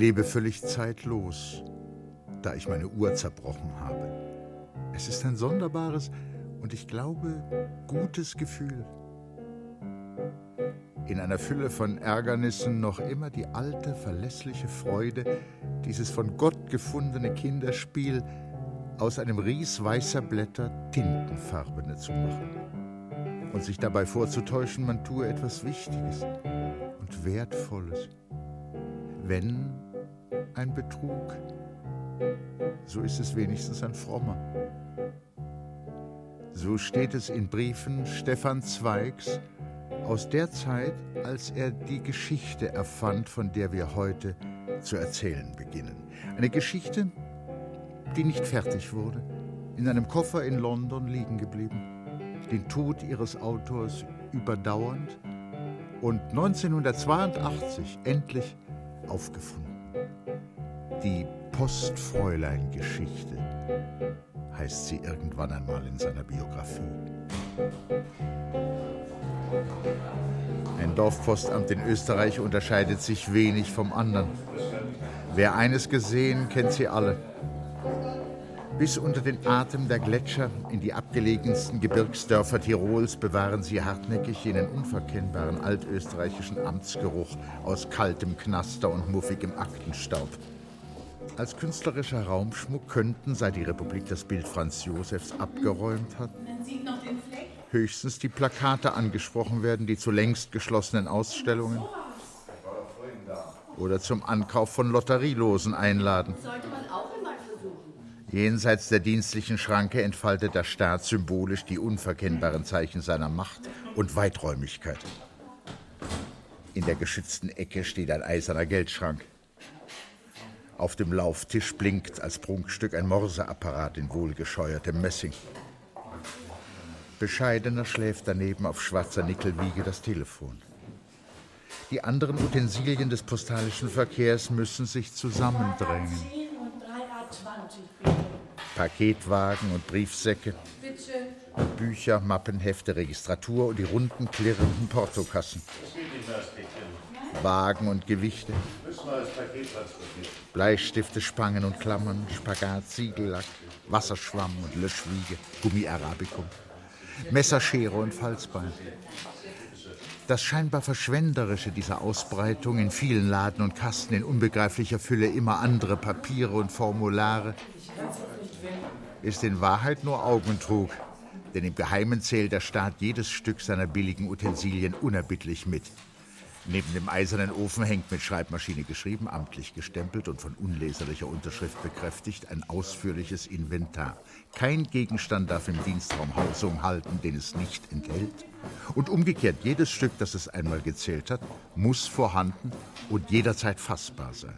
lebe völlig zeitlos, da ich meine Uhr zerbrochen habe. Es ist ein sonderbares und ich glaube gutes Gefühl. In einer Fülle von Ärgernissen noch immer die alte, verlässliche Freude, dieses von Gott gefundene Kinderspiel, aus einem Ries weißer Blätter tintenfarbene zu machen und sich dabei vorzutäuschen, man tue etwas Wichtiges und Wertvolles wenn ein Betrug, so ist es wenigstens ein frommer. So steht es in Briefen Stefan Zweigs aus der Zeit, als er die Geschichte erfand, von der wir heute zu erzählen beginnen. Eine Geschichte, die nicht fertig wurde, in einem Koffer in London liegen geblieben, den Tod ihres Autors überdauernd und 1982 endlich aufgefunden. Die Postfräulein-Geschichte heißt sie irgendwann einmal in seiner Biografie. Ein Dorfpostamt in Österreich unterscheidet sich wenig vom anderen. Wer eines gesehen, kennt sie alle. Bis unter den Atem der Gletscher in die abgelegensten Gebirgsdörfer Tirols bewahren sie hartnäckig jenen unverkennbaren altösterreichischen Amtsgeruch aus kaltem Knaster und muffigem Aktenstaub. Als künstlerischer Raumschmuck könnten, seit die Republik das Bild Franz Josefs abgeräumt hat, höchstens die Plakate angesprochen werden, die zu längst geschlossenen Ausstellungen oder zum Ankauf von Lotterielosen einladen. Jenseits der dienstlichen Schranke entfaltet der Staat symbolisch die unverkennbaren Zeichen seiner Macht und Weiträumigkeit. In der geschützten Ecke steht ein eiserner Geldschrank. Auf dem Lauftisch blinkt als Prunkstück ein Morseapparat in wohlgescheuertem Messing. Bescheidener schläft daneben auf schwarzer Nickelwiege das Telefon. Die anderen Utensilien des postalischen Verkehrs müssen sich zusammendrängen. Paketwagen und Briefsäcke, Bücher, Mappen, Hefte, Registratur und die runden, klirrenden Portokassen. Wagen und Gewichte, Bleistifte, Spangen und Klammern, Spagat, Siegellack, Wasserschwamm und Löschwiege, Gummi Arabicum, Messerschere und Falzbein. Das scheinbar Verschwenderische dieser Ausbreitung in vielen Laden und Kasten in unbegreiflicher Fülle immer andere Papiere und Formulare ist in Wahrheit nur Augentrug, denn im Geheimen zählt der Staat jedes Stück seiner billigen Utensilien unerbittlich mit. Neben dem eisernen Ofen hängt mit Schreibmaschine geschrieben, amtlich gestempelt und von unleserlicher Unterschrift bekräftigt ein ausführliches Inventar. Kein Gegenstand darf im Dienstraum Hausung halten, den es nicht enthält. Und umgekehrt, jedes Stück, das es einmal gezählt hat, muss vorhanden und jederzeit fassbar sein.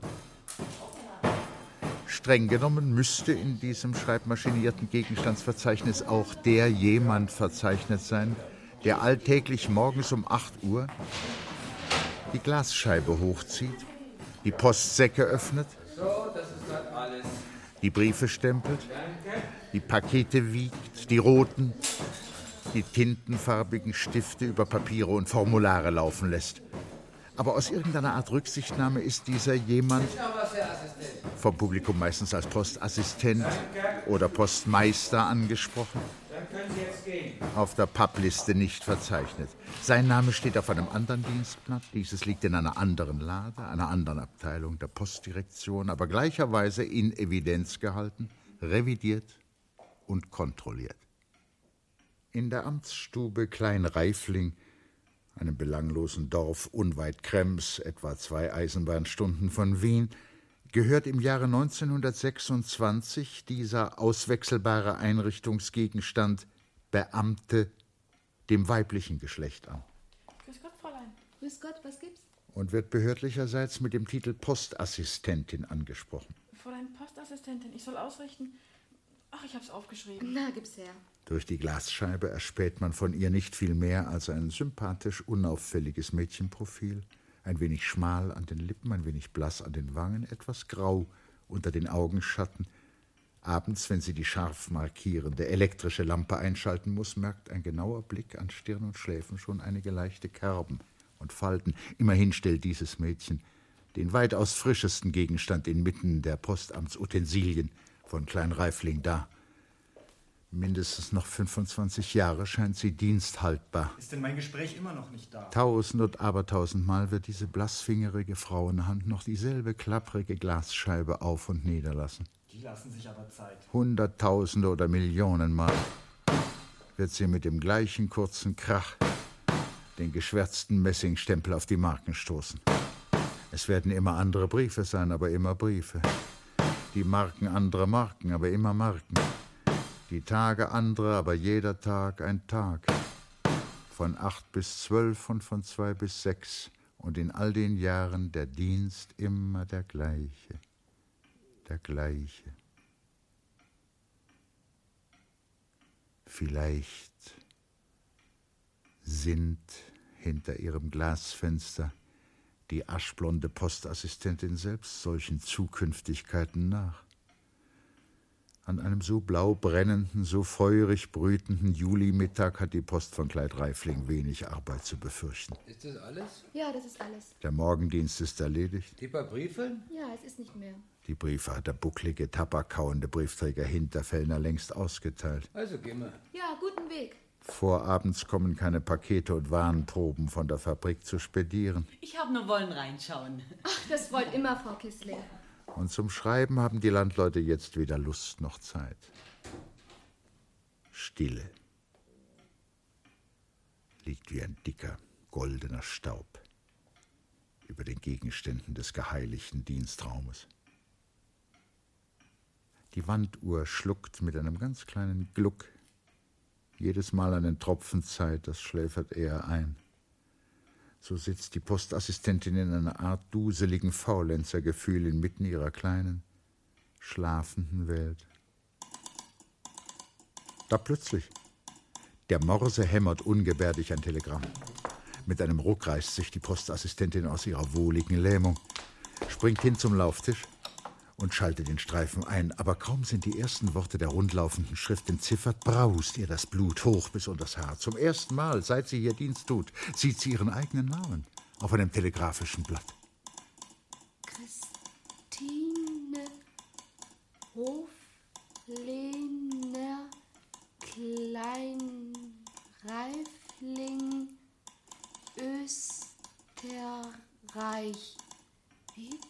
Streng genommen müsste in diesem schreibmaschinierten Gegenstandsverzeichnis auch der jemand verzeichnet sein, der alltäglich morgens um 8 Uhr die Glasscheibe hochzieht, die Postsäcke öffnet, die Briefe stempelt, die Pakete wiegt, die roten, die tintenfarbigen Stifte über Papiere und Formulare laufen lässt. Aber aus irgendeiner Art Rücksichtnahme ist dieser jemand vom Publikum meistens als Postassistent oder Postmeister angesprochen auf der Publiste nicht verzeichnet. Sein Name steht auf einem anderen Dienstblatt. Dieses liegt in einer anderen Lade, einer anderen Abteilung der Postdirektion, aber gleicherweise in Evidenz gehalten, revidiert und kontrolliert. In der Amtsstube Klein Reifling, einem belanglosen Dorf unweit Krems, etwa zwei Eisenbahnstunden von Wien, gehört im Jahre 1926 dieser auswechselbare Einrichtungsgegenstand Beamte dem weiblichen Geschlecht an. Grüß Gott, Fräulein. Grüß Gott, was gibt's? Und wird behördlicherseits mit dem Titel Postassistentin angesprochen. Fräulein Postassistentin, ich soll ausrichten. Ach, ich hab's aufgeschrieben. Na, gib's her. Durch die Glasscheibe erspäht man von ihr nicht viel mehr als ein sympathisch unauffälliges Mädchenprofil, ein wenig schmal an den Lippen, ein wenig blass an den Wangen, etwas grau unter den Augenschatten. Abends, wenn sie die scharf markierende elektrische Lampe einschalten muss, merkt ein genauer Blick an Stirn und Schläfen schon einige leichte Kerben und Falten. Immerhin stellt dieses Mädchen den weitaus frischesten Gegenstand inmitten der Postamtsutensilien von Klein Reifling dar. Mindestens noch 25 Jahre scheint sie diensthaltbar. Ist denn mein Gespräch immer noch nicht da? Tausend und abertausendmal wird diese blassfingerige Frauenhand noch dieselbe klapprige Glasscheibe auf und niederlassen. Die lassen sich aber Zeit. Hunderttausende oder Millionenmal wird sie mit dem gleichen kurzen Krach den geschwärzten Messingstempel auf die Marken stoßen. Es werden immer andere Briefe sein, aber immer Briefe. Die Marken andere Marken, aber immer Marken. Die Tage andere, aber jeder Tag ein Tag. Von acht bis zwölf und von zwei bis sechs. Und in all den Jahren der Dienst immer der gleiche. Der gleiche. Vielleicht sind hinter ihrem Glasfenster die aschblonde Postassistentin selbst solchen Zukünftigkeiten nach. An einem so blau brennenden, so feurig brütenden Julimittag hat die Post von Kleid Reifling wenig Arbeit zu befürchten. Ist das alles? Ja, das ist alles. Der Morgendienst ist erledigt. Die paar Briefe? Ja, es ist nicht mehr. Die Briefe hat der bucklige, tabakkauende Briefträger Hinterfellner längst ausgeteilt. Also gehen wir. Ja, guten Weg. Vorabends kommen keine Pakete und Warenproben von der Fabrik zu spedieren. Ich habe nur wollen reinschauen. Ach, das wollt immer, Frau Kissling. Und zum Schreiben haben die Landleute jetzt weder Lust noch Zeit. Stille. Liegt wie ein dicker, goldener Staub über den Gegenständen des geheiligten Dienstraumes. Die Wanduhr schluckt mit einem ganz kleinen Gluck jedes Mal einen Tropfen Zeit, das schläfert eher ein. So sitzt die Postassistentin in einer Art duseligen Faulenzergefühl inmitten ihrer kleinen, schlafenden Welt. Da plötzlich. Der Morse hämmert ungebärdig ein Telegramm. Mit einem Ruck reißt sich die Postassistentin aus ihrer wohligen Lähmung, springt hin zum Lauftisch und schaltet den Streifen ein. Aber kaum sind die ersten Worte der rundlaufenden Schrift entziffert, braust ihr das Blut hoch bis unters Haar. Zum ersten Mal, seit sie hier Dienst tut, sieht sie ihren eigenen Namen auf einem telegrafischen Blatt. Christine Hoflehner Kleinreifling Österreich. Wie?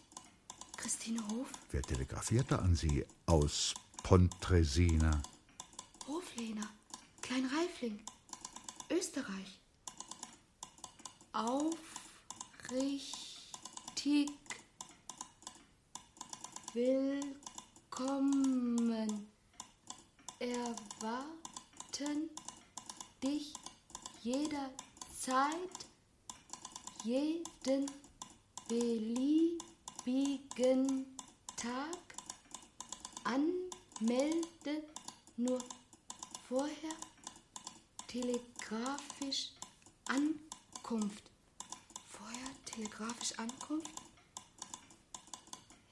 Christine Hof? Wer telegrafierte an sie aus Pontresina? Hoflehner Kleinreifling Österreich. Aufrichtig willkommen. Erwarten dich jederzeit, jeden beliebigen Tag. Anmelde nur vorher telegrafisch Ankunft. Vorher telegrafisch Ankunft?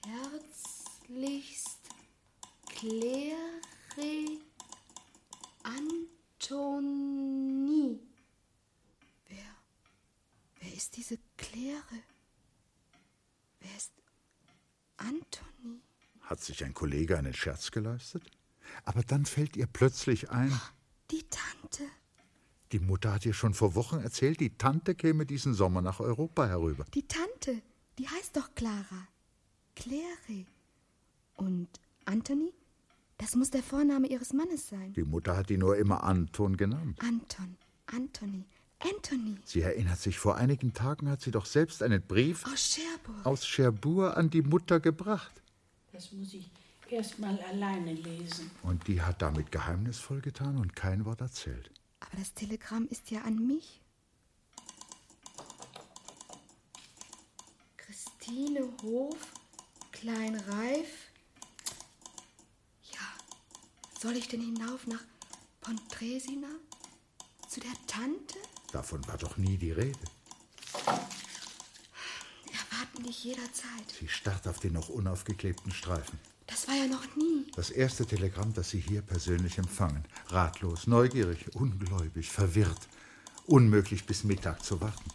Herzlichst Claire Antonie. Wer, wer ist diese Claire? Antonie? Hat sich ein Kollege einen Scherz geleistet? Aber dann fällt ihr plötzlich ein, Die Tante. die Mutter hat ihr schon vor Wochen erzählt, die Tante käme diesen Sommer nach Europa herüber. Die Tante. Die heißt doch Clara. Claire. Und Anthony? Das muss der Vorname ihres Mannes sein. Die Mutter hat ihn nur immer Anton genannt. Anton. Anthony. Anthony. Sie erinnert sich, vor einigen Tagen hat sie doch selbst einen Brief Aus Cherbourg. aus Cherbourg an die Mutter gebracht. Das muss ich erst mal alleine lesen. Und die hat damit geheimnisvoll getan und kein Wort erzählt. Aber das Telegramm ist ja an mich. Christine Hof, Kleinreif, Soll ich denn hinauf nach Pontresina? Zu der Tante? Davon war doch nie die Rede. Erwarten dich jederzeit. Sie starrt auf den noch unaufgeklebten Streifen. Das war ja noch nie. Das erste Telegramm, das Sie hier persönlich empfangen. Ratlos, neugierig, ungläubig, verwirrt. Unmöglich bis Mittag zu warten.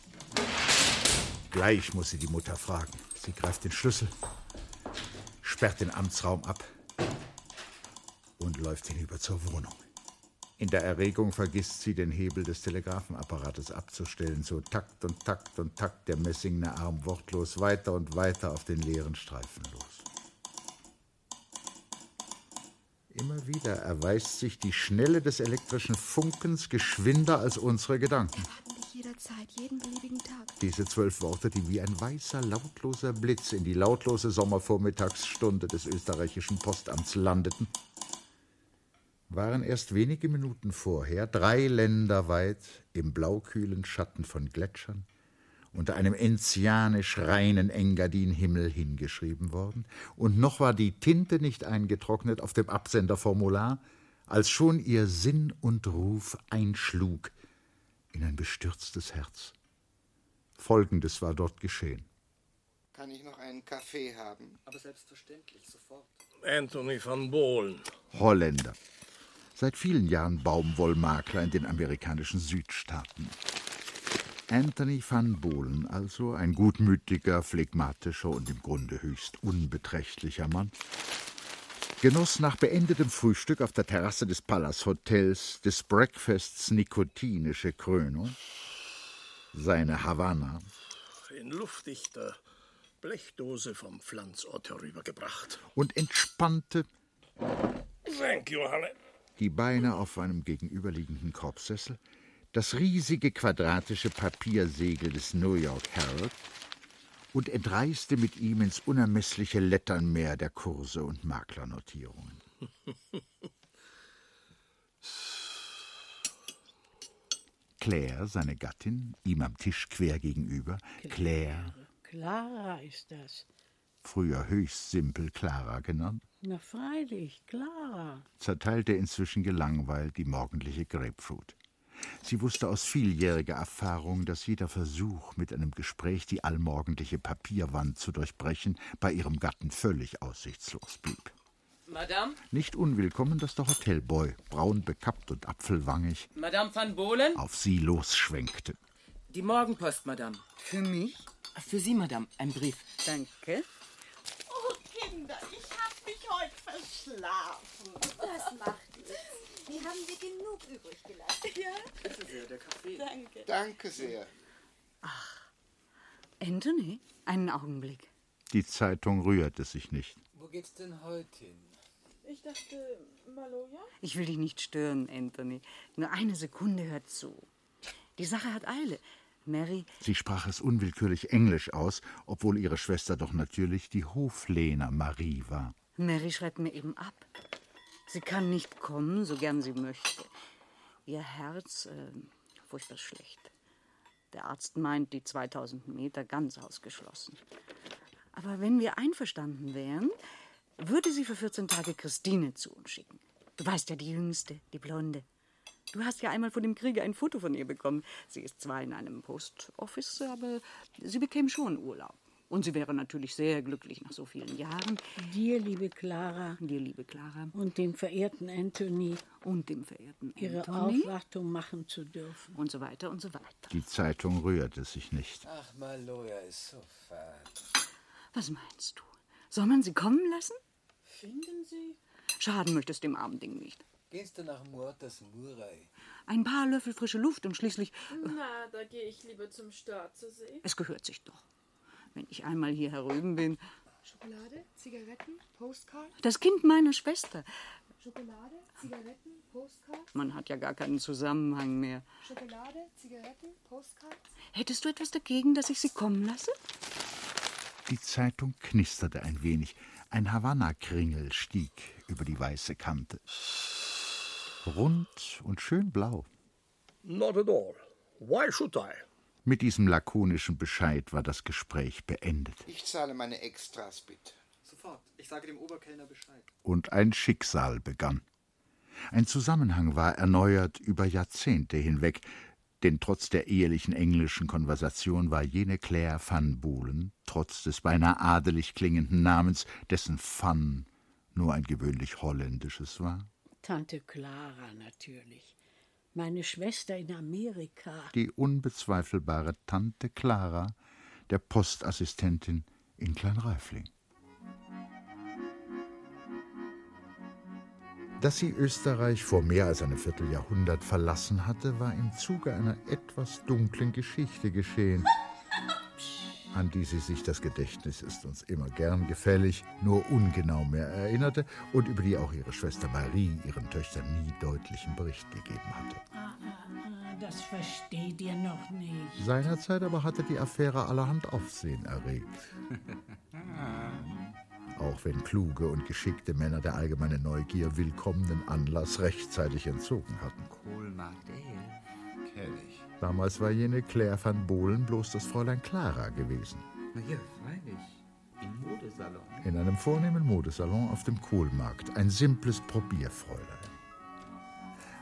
Gleich muss sie die Mutter fragen. Sie greift den Schlüssel, sperrt den Amtsraum ab und läuft hinüber zur Wohnung. In der Erregung vergisst sie, den Hebel des Telegrafenapparates abzustellen. So Takt und Takt und Takt der messingene Arm wortlos weiter und weiter auf den leeren Streifen los. Immer wieder erweist sich die Schnelle des elektrischen Funkens geschwinder als unsere Gedanken. Jederzeit, jeden beliebigen Tag. Diese zwölf Worte, die wie ein weißer, lautloser Blitz in die lautlose Sommervormittagsstunde des österreichischen Postamts landeten, waren erst wenige Minuten vorher drei Länder weit im blaukühlen Schatten von Gletschern unter einem enzianisch reinen Engadin-Himmel hingeschrieben worden, und noch war die Tinte nicht eingetrocknet auf dem Absenderformular, als schon ihr Sinn und Ruf einschlug in ein bestürztes Herz. Folgendes war dort geschehen. Kann ich noch einen Kaffee haben? Aber selbstverständlich, sofort. Anthony van Bohlen. Holländer. Seit vielen Jahren Baumwollmakler in den amerikanischen Südstaaten. Anthony van Bohlen also, ein gutmütiger, phlegmatischer und im Grunde höchst unbeträchtlicher Mann, genoss nach beendetem Frühstück auf der Terrasse des Palace Hotels des Breakfasts nikotinische Krönung, seine Havanna, In luftdichter Blechdose vom Pflanzort herübergebracht. und entspannte Thank you, Halle. Die Beine auf einem gegenüberliegenden Korbsessel, das riesige quadratische Papiersegel des New York Herald und entreiste mit ihm ins unermessliche Letternmeer der Kurse und Maklernotierungen. Claire, seine Gattin, ihm am Tisch quer gegenüber, Claire, Clara ist das. früher höchst simpel Clara genannt, Na freilich, Clara. zerteilte inzwischen gelangweilt die morgendliche Grapefruit. Sie wusste aus vieljähriger Erfahrung, dass jeder Versuch, mit einem Gespräch die allmorgendliche Papierwand zu durchbrechen, bei ihrem Gatten völlig aussichtslos blieb. Madame? Nicht unwillkommen, dass der Hotelboy, braun bekappt und apfelwangig, Madame van Bohlen? auf sie losschwenkte. Die Morgenpost, Madame. Für mich? Für Sie, Madame, ein Brief. Danke. Oh, Kinder, ich mich heute verschlafen. Das macht nichts. Wir haben dir genug übrig gelassen. Ja? Bitte sehr, der Kaffee. Danke. Danke sehr. Anthony, einen Augenblick. Die Zeitung rührte sich nicht. Wo geht's denn heute hin? Ich dachte, Maloja? Ich will dich nicht stören, Anthony. Nur eine Sekunde hört zu. Die Sache hat Eile. Mary, Sie sprach es unwillkürlich englisch aus, obwohl ihre Schwester doch natürlich die Hoflehner Marie war. Mary schreibt mir eben ab. Sie kann nicht kommen, so gern sie möchte. Ihr Herz, äh, furchtbar schlecht. Der Arzt meint, die 2000 Meter ganz ausgeschlossen. Aber wenn wir einverstanden wären, würde sie für 14 Tage Christine zu uns schicken. Du weißt ja, die Jüngste, die Blonde. Du hast ja einmal vor dem Kriege ein Foto von ihr bekommen. Sie ist zwar in einem Postoffice, aber sie bekäme schon Urlaub. Und sie wäre natürlich sehr glücklich nach so vielen Jahren. Dir, liebe Clara, Dir, liebe Clara, und dem verehrten Anthony, und dem verehrten ihre Anthony Aufwartung machen zu dürfen. und so weiter und so weiter. Die Zeitung rührte sich nicht. Ach, Maloja ist so fad. Was meinst du? Soll man sie kommen lassen? Finden Sie? Schaden möchtest dem armen Ding nicht. Gehst du nach Muertas Murai? Ein paar Löffel frische Luft und schließlich, Na, da gehe ich lieber zum Staatssee. es gehört sich doch. Wenn ich einmal hier herüben bin. Schokolade, Zigaretten, Postcard, Das Kind meiner Schwester. Schokolade, Zigaretten, Postcard, Man hat ja gar keinen Zusammenhang mehr. Schokolade, Zigaretten, Postcard. Hättest du etwas dagegen, dass ich sie kommen lasse? Die Zeitung knisterte ein wenig. Ein Havanna-Kringel stieg über die weiße Kante. Rund und schön blau. Not at all. Why should I? Mit diesem lakonischen Bescheid war das Gespräch beendet. Ich zahle meine Extras, bitte. Sofort. Ich sage dem Oberkellner Bescheid. Und ein Schicksal begann. Ein Zusammenhang war erneuert über Jahrzehnte hinweg, denn trotz der ehelichen englischen Konversation war jene Claire van Bohlen, trotz des beinahe adelig klingenden Namens, dessen Van nur ein gewöhnlich holländisches war, Tante Clara natürlich. Meine Schwester in Amerika. die unbezweifelbare Tante Clara, der Postassistentin in Kleinreifling. Dass sie Österreich vor mehr als einem Vierteljahrhundert verlassen hatte, war im Zuge einer etwas dunklen Geschichte geschehen, an die sie sich, das Gedächtnis ist uns immer gern gefällig, nur ungenau mehr erinnerte und über die auch ihre Schwester Marie ihren Töchtern nie deutlichen Bericht gegeben hatte. Ah, ah, ah, das versteht ihr noch nicht. Seinerzeit aber hatte die Affäre allerhand Aufsehen erregt. Auch wenn kluge und geschickte Männer der allgemeinen Neugier willkommenen Anlass rechtzeitig entzogen hatten. Kohlmarkt Ale. Kenn ich. Damals war jene Claire van Bohlen bloß das Fräulein Clara gewesen. Na ja, freilich. Im Modesalon. In einem vornehmen Modesalon auf dem Kohlmarkt. Ein simples Probierfräulein.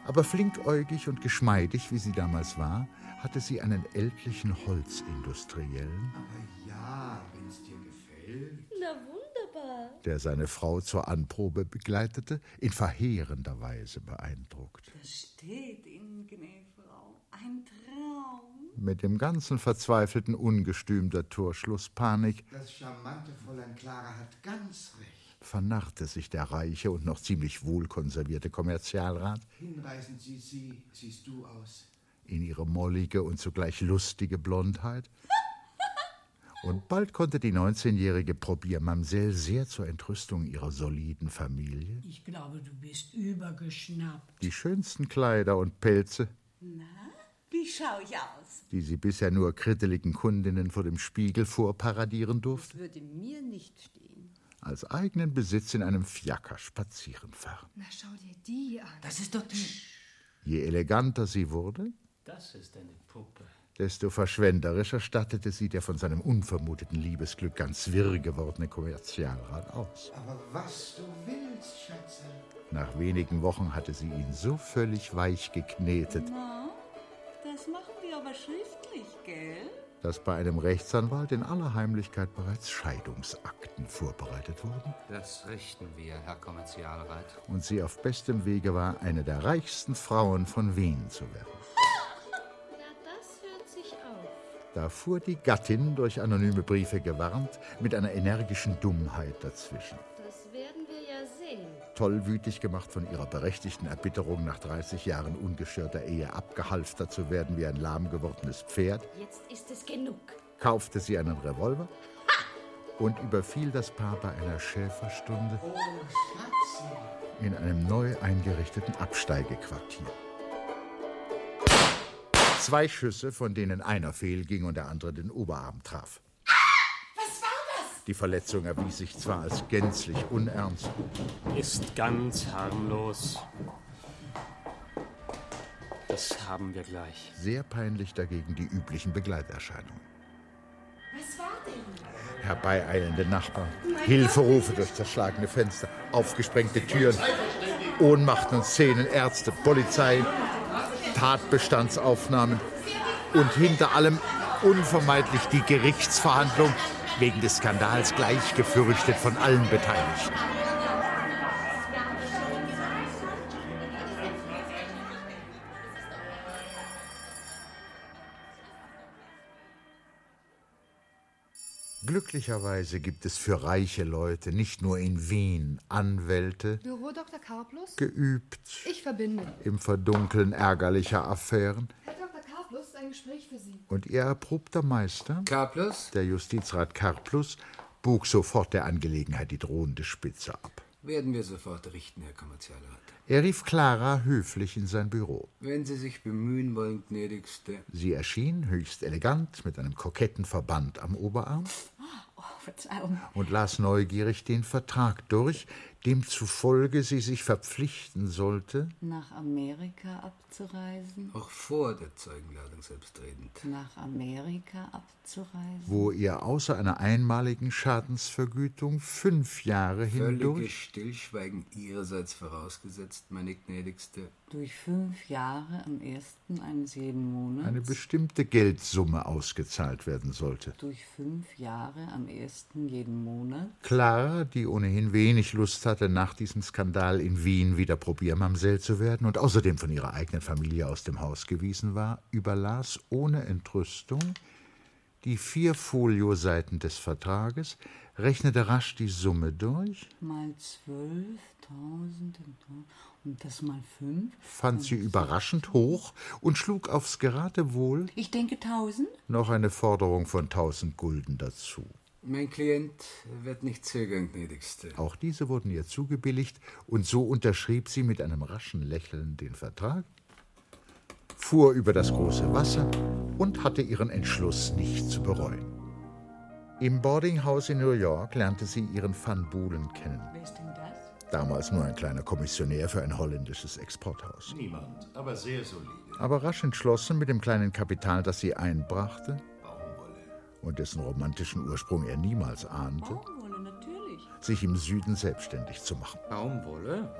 Aber flinkäugig und geschmeidig, wie sie damals war, hatte sie einen ältlichen Holzindustriellen, Aber ja, wenn's dir gefällt. Na wunderbar. der seine Frau zur Anprobe begleitete, in verheerender Weise beeindruckt. Das steht Ihnen, gnädige Frau. Ein Traum. Mit dem ganzen verzweifelten Ungestüm der Torschlusspanik Das charmante Fräulein Clara hat ganz recht. vernarrte sich der reiche und noch ziemlich wohlkonservierte Kommerzialrat Hinreißend sieht sie, siehst du aus. in ihre mollige und zugleich lustige Blondheit. Und bald konnte die 19-jährige Probiermamsell sehr zur Entrüstung ihrer soliden Familie Ich glaube, du bist übergeschnappt. die schönsten Kleider und Pelze, Na, wie schau ich aus? die sie bisher nur kritteligen Kundinnen vor dem Spiegel vorparadieren durfte, Würde mir nicht stehen. als eigenen Besitz in einem Fiaker spazieren fahren. Na, schau dir die an. Das ist doch die. Je eleganter sie wurde, Das ist eine Puppe. desto verschwenderischer stattete sie der von seinem unvermuteten Liebesglück ganz wirr gewordene Kommerzialrat aus. Aber was du willst, Schatze. Nach wenigen Wochen hatte sie ihn so völlig weich geknetet, Na, das aber schriftlich, gell? dass bei einem Rechtsanwalt in aller Heimlichkeit bereits Scheidungsakten vorbereitet wurden Das richten wir, Herr Kommerzialrat. und sie auf bestem Wege war, eine der reichsten Frauen von Wien zu werden. Na, das hört sich auf. Da fuhr die Gattin, durch anonyme Briefe gewarnt, mit einer energischen Dummheit dazwischen. Tollwütig gemacht von ihrer berechtigten Erbitterung, nach 30 Jahren ungestörter Ehe abgehalftert zu werden wie ein lahm gewordenes Pferd, Jetzt ist es genug. kaufte sie einen Revolver und überfiel das Paar bei einer Schäferstunde Oh, in einem neu eingerichteten Absteigequartier. Zwei Schüsse, von denen einer fehlging und der andere den Oberarm traf. Die Verletzung erwies sich zwar als gänzlich unernst, Ist ganz harmlos. Das haben wir gleich. sehr peinlich dagegen die üblichen Begleiterscheinungen. Was war denn? Herbeieilende Nachbarn, Hilferufe durch zerschlagene Fenster, aufgesprengte Türen, Ohnmachten und Szenen, Ärzte, Polizei, Tatbestandsaufnahmen und hinter allem unvermeidlich die Gerichtsverhandlung, wegen des Skandals gleich gefürchtet von allen Beteiligten. Glücklicherweise gibt es für reiche Leute nicht nur in Wien Anwälte, Büro Dr. Karplus? geübt Ich verbinde. im Verdunkeln ärgerlicher Affären. Karplus, ein Gespräch für Sie. Und ihr erprobter Meister, Karplus? der Justizrat Karplus, bog sofort der Angelegenheit die drohende Spitze ab. Werden wir sofort richten, Herr Kommerzialrat. Er rief Clara höflich in sein Büro. Wenn Sie sich bemühen wollen, gnädigste. Sie erschien höchst elegant mit einem koketten Verband am Oberarm, Verzeihung. und las neugierig den Vertrag durch, demzufolge sie sich verpflichten sollte, Nach Amerika abzureisen? Auch vor der Zeugenladung selbstredend. Nach Amerika abzureisen? wo ihr außer einer einmaligen Schadensvergütung fünf Jahre Völliges hindurch Stillschweigen Ihrerseits vorausgesetzt, meine gnädigste. Durch fünf Jahre am ersten eines jeden Monats? eine bestimmte Geldsumme ausgezahlt werden sollte. Durch fünf Jahre am ersten jeden Monat? Clara, die ohnehin wenig Lust hatte, nach diesem Skandal in Wien wieder Probiermamsell zu werden und außerdem von ihrer eigenen Familie aus dem Haus gewiesen war, überlas ohne Entrüstung die vier Folioseiten des Vertrages, rechnete rasch die Summe durch, Mal zwölftausend und- und das mal fünf? fand sie überraschend hoch und schlug aufs Geratewohl Ich denke tausend? noch eine Forderung von tausend Gulden dazu. Mein Klient wird nicht zögern, gnädigste. Auch diese wurden ihr zugebilligt, und so unterschrieb sie mit einem raschen Lächeln den Vertrag, fuhr über das große Wasser und hatte ihren Entschluss nicht zu bereuen. Im Boardinghouse in New York lernte sie ihren Van Bulen kennen. Wer ist denn das? Damals nur ein kleiner Kommissionär für ein holländisches Exporthaus. Niemand, aber sehr solide. Aber rasch entschlossen, mit dem kleinen Kapital, das sie einbrachte und dessen romantischen Ursprung er niemals ahnte, Baumwolle, natürlich. sich im Süden selbstständig zu machen. Baumwolle?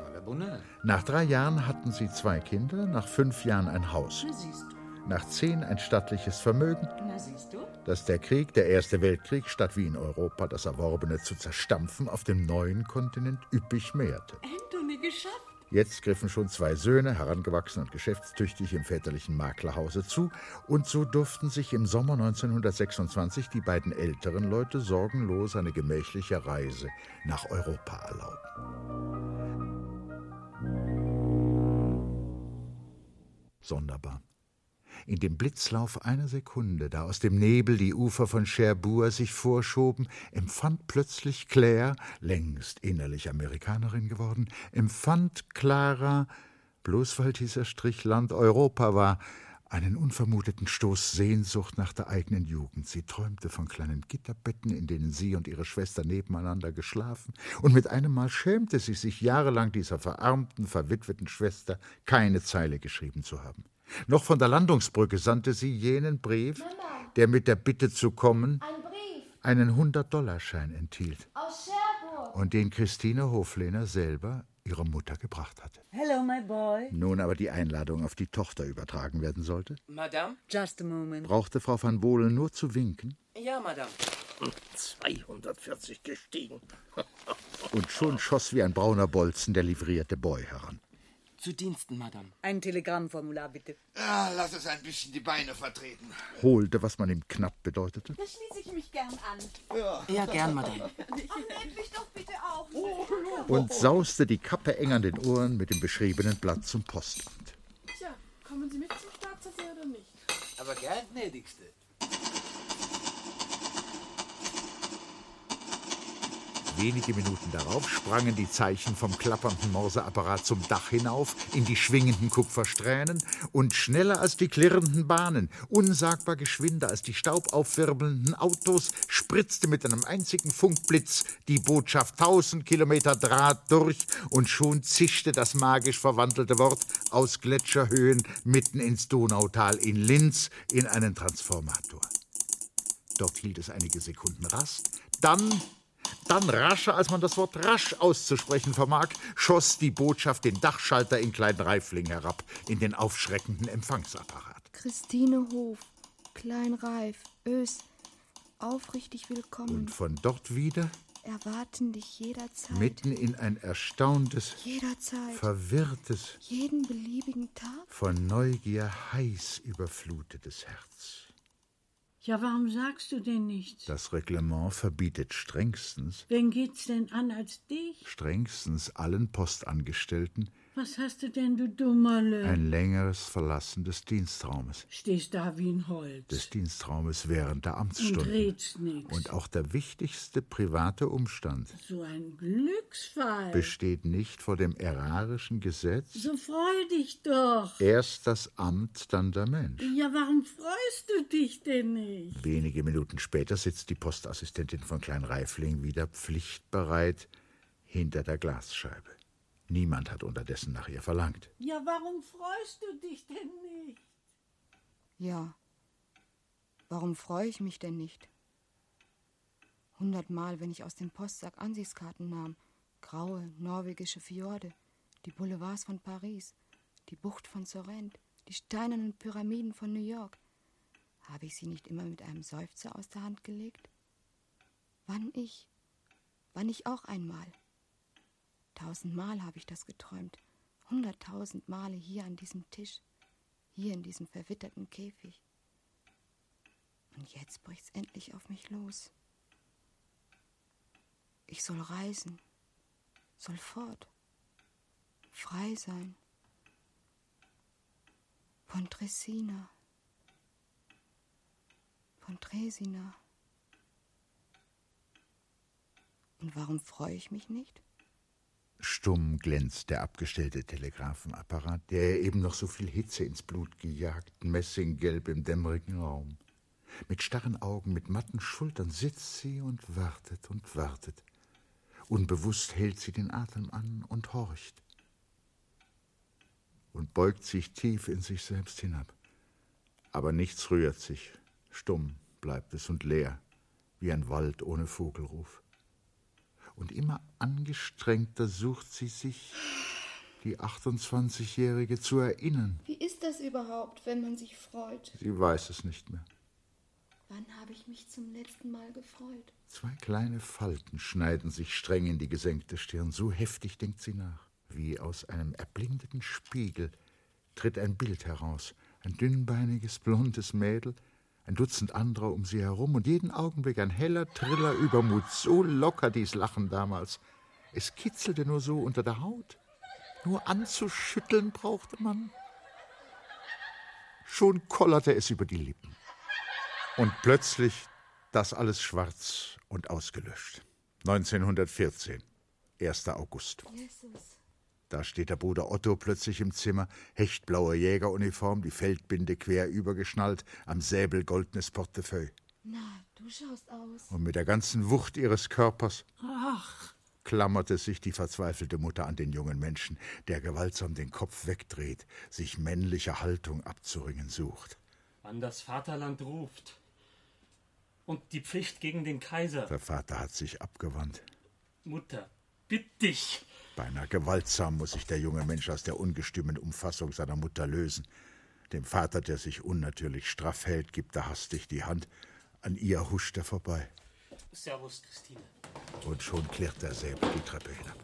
Nach drei Jahren hatten sie zwei Kinder, nach fünf Jahren ein Haus, nach zehn ein stattliches Vermögen, das der Krieg, der Erste Weltkrieg, statt wie in Europa das Erworbene zu zerstampfen, auf dem neuen Kontinent üppig mehrte. Anthony, geschafft. Jetzt griffen schon zwei Söhne, herangewachsen und geschäftstüchtig, im väterlichen Maklerhause zu, und so durften sich im Sommer 1926 die beiden älteren Leute sorgenlos eine gemächliche Reise nach Europa erlauben. Sonderbar. In dem Blitzlauf einer Sekunde, da aus dem Nebel die Ufer von Cherbourg sich vorschoben, empfand plötzlich Claire, längst innerlich Amerikanerin geworden, empfand Clara, bloß weil dieser Strich Land Europa war, einen unvermuteten Stoß Sehnsucht nach der eigenen Jugend. Sie träumte von kleinen Gitterbetten, in denen sie und ihre Schwester nebeneinander geschlafen, und mit einem Mal schämte sie sich jahrelang dieser verarmten, verwitweten Schwester keine Zeile geschrieben zu haben. Noch von der Landungsbrücke sandte sie jenen Brief, der mit der Bitte zu kommen Ein Brief einen Hundert-Dollarschein enthielt aus Cherbourg. und den Christine Hoflehner selber ihrer Mutter gebracht hatte. Hello, my boy. Nun aber die Einladung auf die Tochter übertragen werden sollte, Madame? Just a moment. brauchte Frau van Bohlen nur zu winken, Ja, Madame. 240 gestiegen. und schon schoss wie ein brauner Bolzen der livrierte Boy heran. Zu Diensten, Madame. Ein Telegrammformular, bitte. Ah, lass es ein bisschen die Beine vertreten. Holte, was man ihm knapp bedeutete, Da schließe ich mich gern an. Ja, Ja, gern, Madame. Ach, nehmt mich doch bitte auch. und sauste die Kappe eng an den Ohren mit dem beschriebenen Blatt zum Postamt. Tja, kommen Sie mit zum Staatsversee oder nicht? Aber gern, gnädigste. Wenige Minuten darauf sprangen die Zeichen vom klappernden Morseapparat zum Dach hinauf, in die schwingenden Kupfersträhnen und schneller als die klirrenden Bahnen, unsagbar geschwinder als die staubaufwirbelnden Autos, spritzte mit einem einzigen Funkblitz die Botschaft tausend Kilometer Draht durch und schon zischte das magisch verwandelte Wort aus Gletscherhöhen mitten ins Donautal in Linz in einen Transformator. Dort hielt es einige Sekunden Rast, dann dann rascher, als man das Wort rasch auszusprechen vermag, schoss die Botschaft den Dachschalter in Klein Reifling herab, in den aufschreckenden Empfangsapparat. Christine Hof, Klein Reif, Ös, aufrichtig willkommen. Und von dort wieder, Erwarten dich jederzeit. mitten in ein erstauntes, Jederzeit. verwirrtes, jeden beliebigen Tag. von Neugier heiß überflutetes Herz. Ja, warum sagst du denn nichts? Das Reglement verbietet strengstens, Wen geht's denn an als dich? strengstens allen Postangestellten, Was hast du denn, du Dummerle? Ein längeres Verlassen des Dienstraumes. Stehst da wie ein Holz. Des Dienstraumes während der Und Amtsstunden. redst nix. Und auch der wichtigste private Umstand So ein Glücksfall. besteht nicht vor dem erarischen Gesetz. So freu dich doch. Erst das Amt, dann der Mensch. Ja, warum freust du dich denn nicht? Wenige Minuten später sitzt die Postassistentin von Klein Reifling wieder pflichtbereit hinter der Glasscheibe. Niemand hat unterdessen nach ihr verlangt. Ja, warum freust du dich denn nicht? Ja. Warum freue ich mich denn nicht? Hundertmal, wenn ich aus dem Postsack Ansichtskarten nahm. Graue, norwegische Fjorde, die Boulevards von Paris, die Bucht von Sorrent, die steinernen Pyramiden von New York. Habe ich sie nicht immer mit einem Seufzer aus der Hand gelegt? Wann ich? Wann ich auch einmal? Tausendmal habe ich das geträumt. Hunderttausend Male hier an diesem Tisch, hier in diesem verwitterten Käfig. Und jetzt bricht's endlich auf mich los. Ich soll reisen, soll fort, frei sein. Pontresina, Pontresina. Und warum freue ich mich nicht? Stumm glänzt der abgestellte Telegrafenapparat, der eben noch so viel Hitze ins Blut gejagt, messinggelb im dämmerigen Raum. Mit starren Augen, mit matten Schultern sitzt sie und wartet und wartet. Unbewusst hält sie den Atem an und horcht. Und beugt sich tief in sich selbst hinab. Aber nichts rührt sich. Stumm bleibt es und leer, wie ein Wald ohne Vogelruf und immer angestrengter sucht sie sich, die 28-Jährige zu erinnern. Wie ist das überhaupt, wenn man sich freut? Sie weiß es nicht mehr. Wann habe ich mich zum letzten Mal gefreut? Zwei kleine Falten schneiden sich streng in die gesenkte Stirn. So heftig denkt sie nach. Wie aus einem erblindeten Spiegel tritt ein Bild heraus. Ein dünnbeiniges, blondes Mädel, ein Dutzend anderer um sie herum und jeden Augenblick ein heller Triller Übermut. So locker dies Lachen damals. Es kitzelte nur so unter der Haut. Nur anzuschütteln brauchte man. Schon kollerte es über die Lippen. Und plötzlich das alles schwarz und ausgelöscht. 1914, 1. August. Jesus. Da steht der Bruder Otto plötzlich im Zimmer, hechtblaue Jägeruniform, die Feldbinde quer übergeschnallt, am Säbel goldenes Portefeuille. Na, du schaust aus. Und mit der ganzen Wucht ihres Körpers Ach, klammerte sich die verzweifelte Mutter an den jungen Menschen, der gewaltsam den Kopf wegdreht, sich männlicher Haltung abzuringen sucht. Wann das Vaterland ruft. Und die Pflicht gegen den Kaiser. Der Vater hat sich abgewandt. Mutter, bitt dich. Beinahe gewaltsam muss sich der junge Mensch aus der ungestümen Umfassung seiner Mutter lösen. Dem Vater, der sich unnatürlich straff hält, gibt er hastig die Hand. An ihr huscht er vorbei. Servus, Christine. Und schon klirrt der Säbel die Treppe hinab.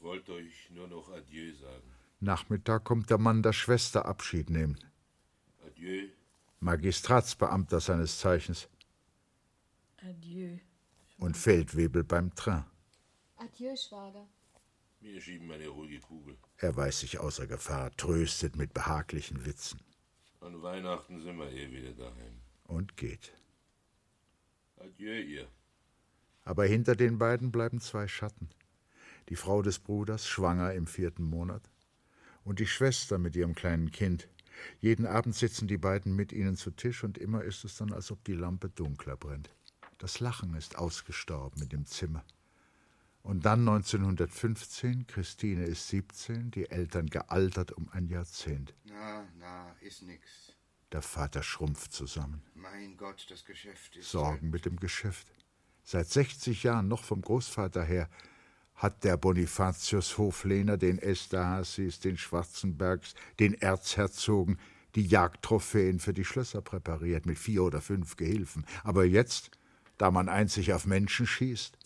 Wollt euch nur noch Adieu sagen. Nachmittag kommt der Mann der Schwester Abschied nehmen. Adieu. Magistratsbeamter seines Zeichens Adieu. und Feldwebel beim Train. Adieu, Schwager. Wir schieben eine ruhige Kugel. Er weiß sich außer Gefahr, tröstet mit behaglichen Witzen An Weihnachten sind wir eh wieder daheim. und geht. Adieu, ihr. Aber hinter den beiden bleiben zwei Schatten. Die Frau des Bruders, schwanger im vierten Monat, und die Schwester mit ihrem kleinen Kind. Jeden Abend sitzen die beiden mit ihnen zu Tisch und immer ist es dann, als ob die Lampe dunkler brennt. Das Lachen ist ausgestorben in dem Zimmer. Und dann 1915, Christine ist 17, die Eltern gealtert um ein Jahrzehnt. Na, na, ist nix. Der Vater schrumpft zusammen. Mein Gott, das Geschäft ist. Sorgen mit dem Geschäft. Seit 60 Jahren, noch vom Großvater her, hat der Bonifatius Hoflehner den Esterhazys, den Schwarzenbergs, den Erzherzogen die Jagdtrophäen für die Schlösser präpariert mit vier oder fünf Gehilfen. Aber jetzt, da man einzig auf Menschen schießt,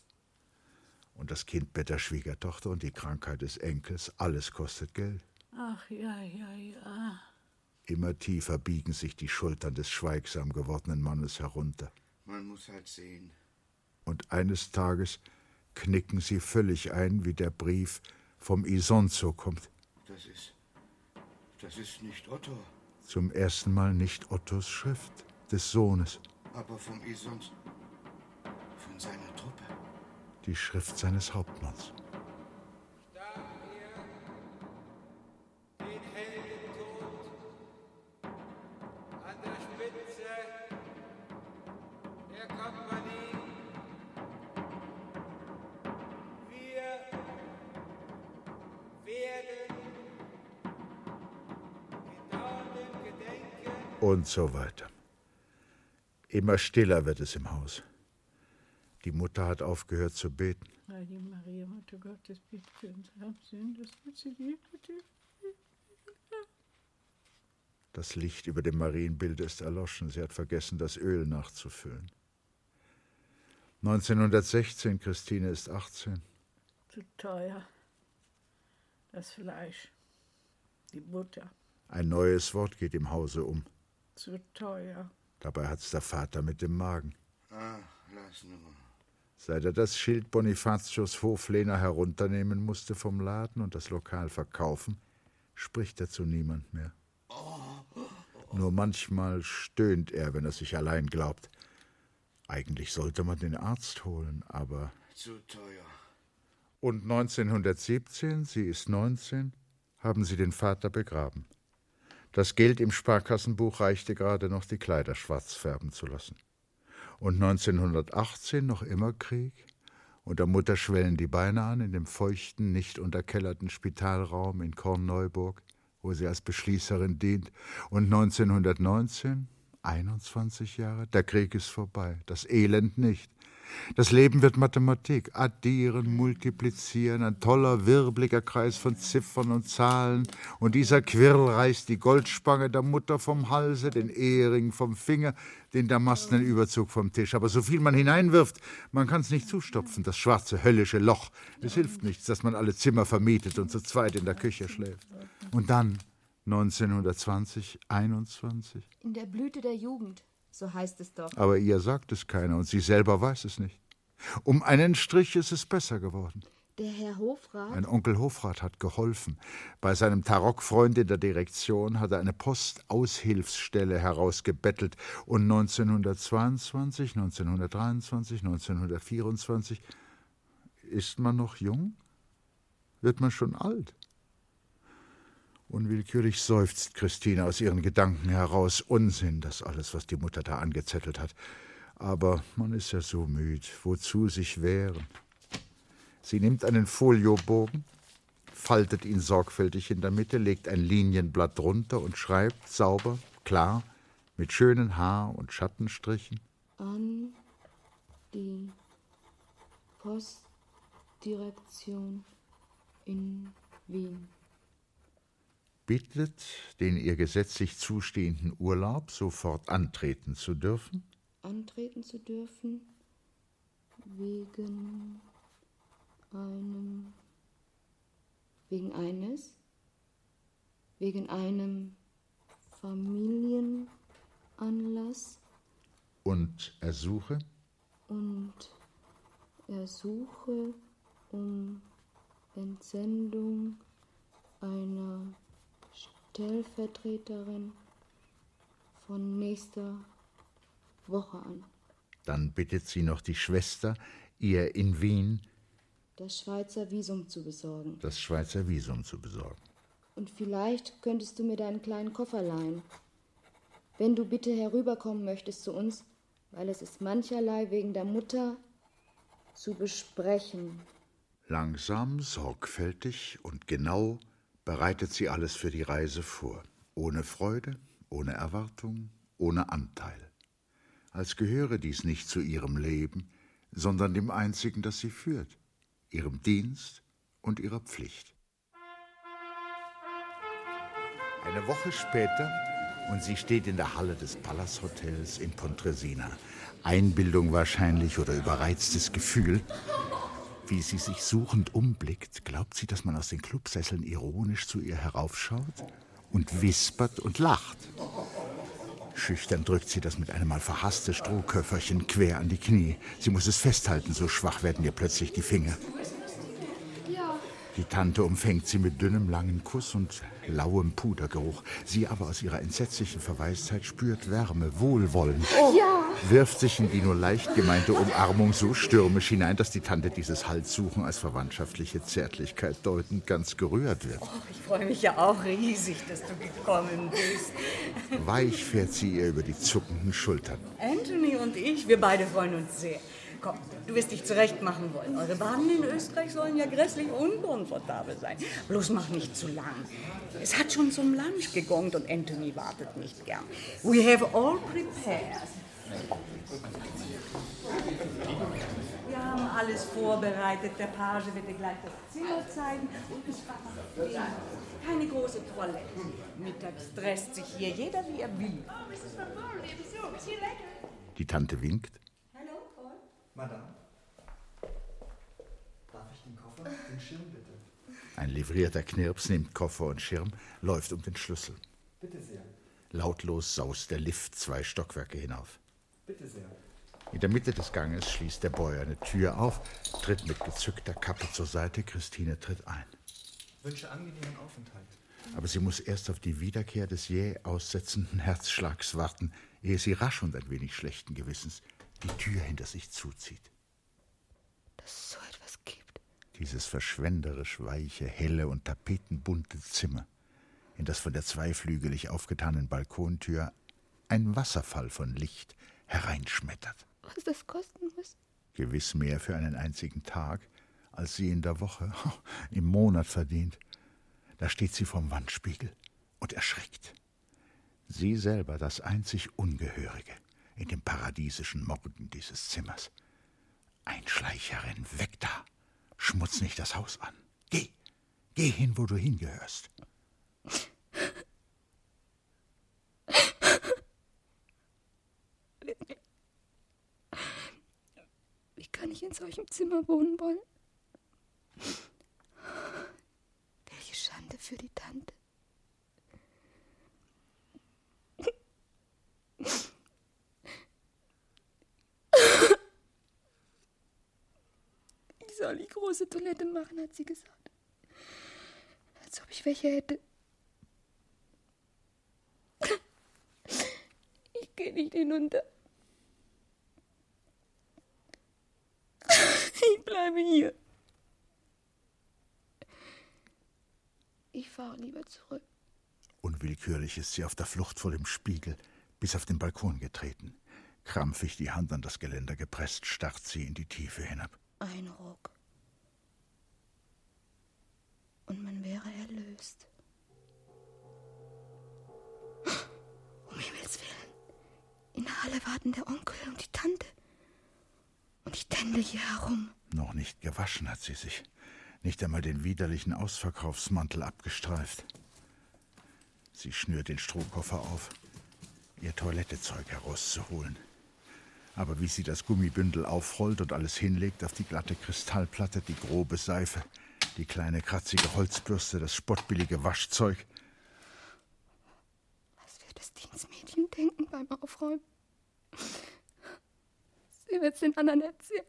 und das Kindbett der Schwiegertochter und die Krankheit des Enkels, alles kostet Geld. ach ja, ja, ja. Immer tiefer biegen sich die Schultern des schweigsam gewordenen Mannes herunter. Man muss halt sehen. Und eines Tages knicken sie völlig ein, wie der Brief vom Isonzo kommt. Das ist. Das ist nicht Otto. Zum ersten Mal nicht Ottos Schrift, des Sohnes. Aber vom Isons. Von seiner Truppe. Die Schrift seines Hauptmanns. An der Spitze der Kompanie. Wir werden in dauerndem Gedenken Und so weiter. Immer stiller wird es im Haus. Die Mutter hat aufgehört zu beten. Heilige Maria, Mutter Gottes, bitte für uns Habsünden, das wird sie dir Das Licht über dem Marienbild ist erloschen. Sie hat vergessen, das Öl nachzufüllen. 1916, Christine ist 18. Zu teuer. Das Fleisch, die Butter, Ein neues Wort geht im Hause um. zu teuer. Dabei hat's der Vater mit dem Magen. Ah, lass nur. Seit er das Schild Bonifatius Hoflehner herunternehmen musste vom Laden und das Lokal verkaufen, spricht er zu niemand mehr. Nur manchmal stöhnt er, wenn er sich allein glaubt. Eigentlich sollte man den Arzt holen, aber. Zu teuer. Und 1917, sie ist 19, haben sie den Vater begraben. Das Geld im Sparkassenbuch reichte gerade noch, die Kleider schwarz färben zu lassen. Und 1918 noch immer Krieg. Und der Mutter schwellen die Beine an in dem feuchten, nicht unterkellerten Spitalraum in Korneuburg, wo sie als Beschließerin dient. Und 1919, 21 Jahre, der Krieg ist vorbei, das Elend nicht. Das Leben wird Mathematik, addieren, multiplizieren, ein toller, wirbliger Kreis von Ziffern und Zahlen, und dieser Quirl reißt die Goldspange der Mutter vom Halse, den Ehering vom Finger, den damastenen Überzug vom Tisch. Aber so viel man hineinwirft, man kann's nicht zustopfen, das schwarze, höllische Loch. Es hilft nichts, dass man alle Zimmer vermietet und zu zweit in der Küche schläft. Und dann, 1920, 21. In der Blüte der Jugend, so heißt es doch. Aber ihr sagt es keiner und sie selber weiß es nicht. Um einen Strich ist es besser geworden. Der Herr Hofrat? Ein Onkel Hofrat hat geholfen. Bei seinem Tarockfreund in der Direktion hat er eine Postaushilfsstelle herausgebettelt. Und 1922, 1923, 1924 ist man noch jung? Wird man schon alt? Unwillkürlich seufzt Christine aus ihren Gedanken heraus. Unsinn, das alles, was die Mutter da angezettelt hat. Aber man ist ja so müd. Wozu sich wehren? Sie nimmt einen Foliobogen, faltet ihn sorgfältig in der Mitte, legt ein Linienblatt drunter und schreibt sauber, klar, mit schönen Haar- und Schattenstrichen. An die Postdirektion in Wien. Bittet, den ihr gesetzlich zustehenden Urlaub sofort antreten zu dürfen. Antreten zu dürfen wegen einem. wegen eines. wegen einem Familienanlass Und ersuche, und ersuche um Entsendung einer Stellvertreterin von nächster Woche an. dann bittet sie noch die Schwester, ihr in Wien Das Schweizer Visum zu besorgen. das Schweizer Visum zu besorgen. Und vielleicht könntest du mir deinen kleinen Koffer leihen. Wenn du bitte herüberkommen möchtest zu uns, weil es ist mancherlei wegen der Mutter zu besprechen. Langsam, sorgfältig und genau bereitet sie alles für die Reise vor. Ohne Freude, ohne Erwartung, ohne Anteil. Als gehöre dies nicht zu ihrem Leben, sondern dem einzigen, das sie führt, ihrem Dienst und ihrer Pflicht. Eine Woche später und sie steht in der Halle des Palace Hotels in Pontresina. Einbildung wahrscheinlich oder überreiztes Gefühl. Wie sie sich suchend umblickt, glaubt sie, dass man aus den Clubsesseln ironisch zu ihr heraufschaut und wispert und lacht. Schüchtern drückt sie das mit einem mal verhasste Strohköfferchen quer an die Knie. Sie muss es festhalten, so schwach werden ihr plötzlich die Finger. Die Tante umfängt sie mit dünnem, langen Kuss und lauem Pudergeruch. Sie aber aus ihrer entsetzlichen Verwaistheit spürt Wärme, Wohlwollen. Oh. Ja. Wirft sich in die nur leicht gemeinte Umarmung so stürmisch hinein, dass die Tante dieses Halssuchen als verwandtschaftliche Zärtlichkeit deutend ganz gerührt wird. Oh, ich freue mich ja auch riesig, dass du gekommen bist. Weich fährt sie ihr über die zuckenden Schultern. Anthony und ich, wir beide freuen uns sehr. Komm, du wirst dich zurecht machen wollen. Eure Bahnen in Österreich sollen ja grässlich unkomfortabel sein. Bloß mach nicht zu lang. Es hat schon zum Lunch gegongt und Anthony wartet nicht gern. We have all prepared. Wir haben alles vorbereitet. Der Page wird dir gleich das Zimmer zeigen. Und es war keine große Toilette. Mittags stresst sich hier jeder, wie er will. Die Tante winkt. Madame, darf ich den Koffer, den Schirm bitte? Ein livrierter Knirps nimmt Koffer und Schirm, läuft um den Schlüssel. Bitte sehr. Lautlos saust der Lift zwei Stockwerke hinauf. Bitte sehr. In der Mitte des Ganges schließt der Boy eine Tür auf, tritt mit gezückter Kappe zur Seite. Christine tritt ein. Wünsche angenehmen Aufenthalt. Aber sie muss erst auf die Wiederkehr des jäh aussetzenden Herzschlags warten, ehe sie rasch und ein wenig schlechten Gewissens die Tür hinter sich zuzieht. Dass es so etwas gibt. Dieses verschwenderisch weiche, helle und tapetenbunte Zimmer, in das von der zweiflügelig aufgetanen Balkontür ein Wasserfall von Licht hereinschmettert. Was das kosten muss? Gewiss mehr für einen einzigen Tag, als sie in der Woche, im Monat verdient. Da steht sie vorm Wandspiegel und erschrickt. Sie selber das einzig Ungehörige in dem paradiesischen Morgen dieses Zimmers. Einschleicherin, weg da! Schmutz nicht das Haus an. Geh! Geh hin, wo du hingehörst. Wie kann ich in solchem Zimmer wohnen wollen? Welche Schande für die Tante. Ich soll die große Toilette machen, hat sie gesagt. Als ob ich welche hätte. Ich gehe nicht hinunter. Ich bleibe hier. Ich fahre lieber zurück. Unwillkürlich ist sie auf der Flucht vor dem Spiegel, bis auf den Balkon getreten. Krampfig die Hand an das Geländer gepresst, starrt sie in die Tiefe hinab. Ein Ruck. Und man wäre erlöst. Um Himmels Willen. In der Halle warten der Onkel und die Tante. Und ich tändle hier herum. Noch nicht gewaschen hat sie sich. Nicht einmal den widerlichen Ausverkaufsmantel abgestreift. Sie schnürt den Strohkoffer auf, ihr Toilettezeug herauszuholen. Aber wie sie das Gummibündel aufrollt und alles hinlegt auf die glatte Kristallplatte, die grobe Seife, die kleine kratzige Holzbürste, das spottbillige Waschzeug, Was wird das Dienstmädchen denken beim Aufräumen? Sie wird es den anderen erzählen.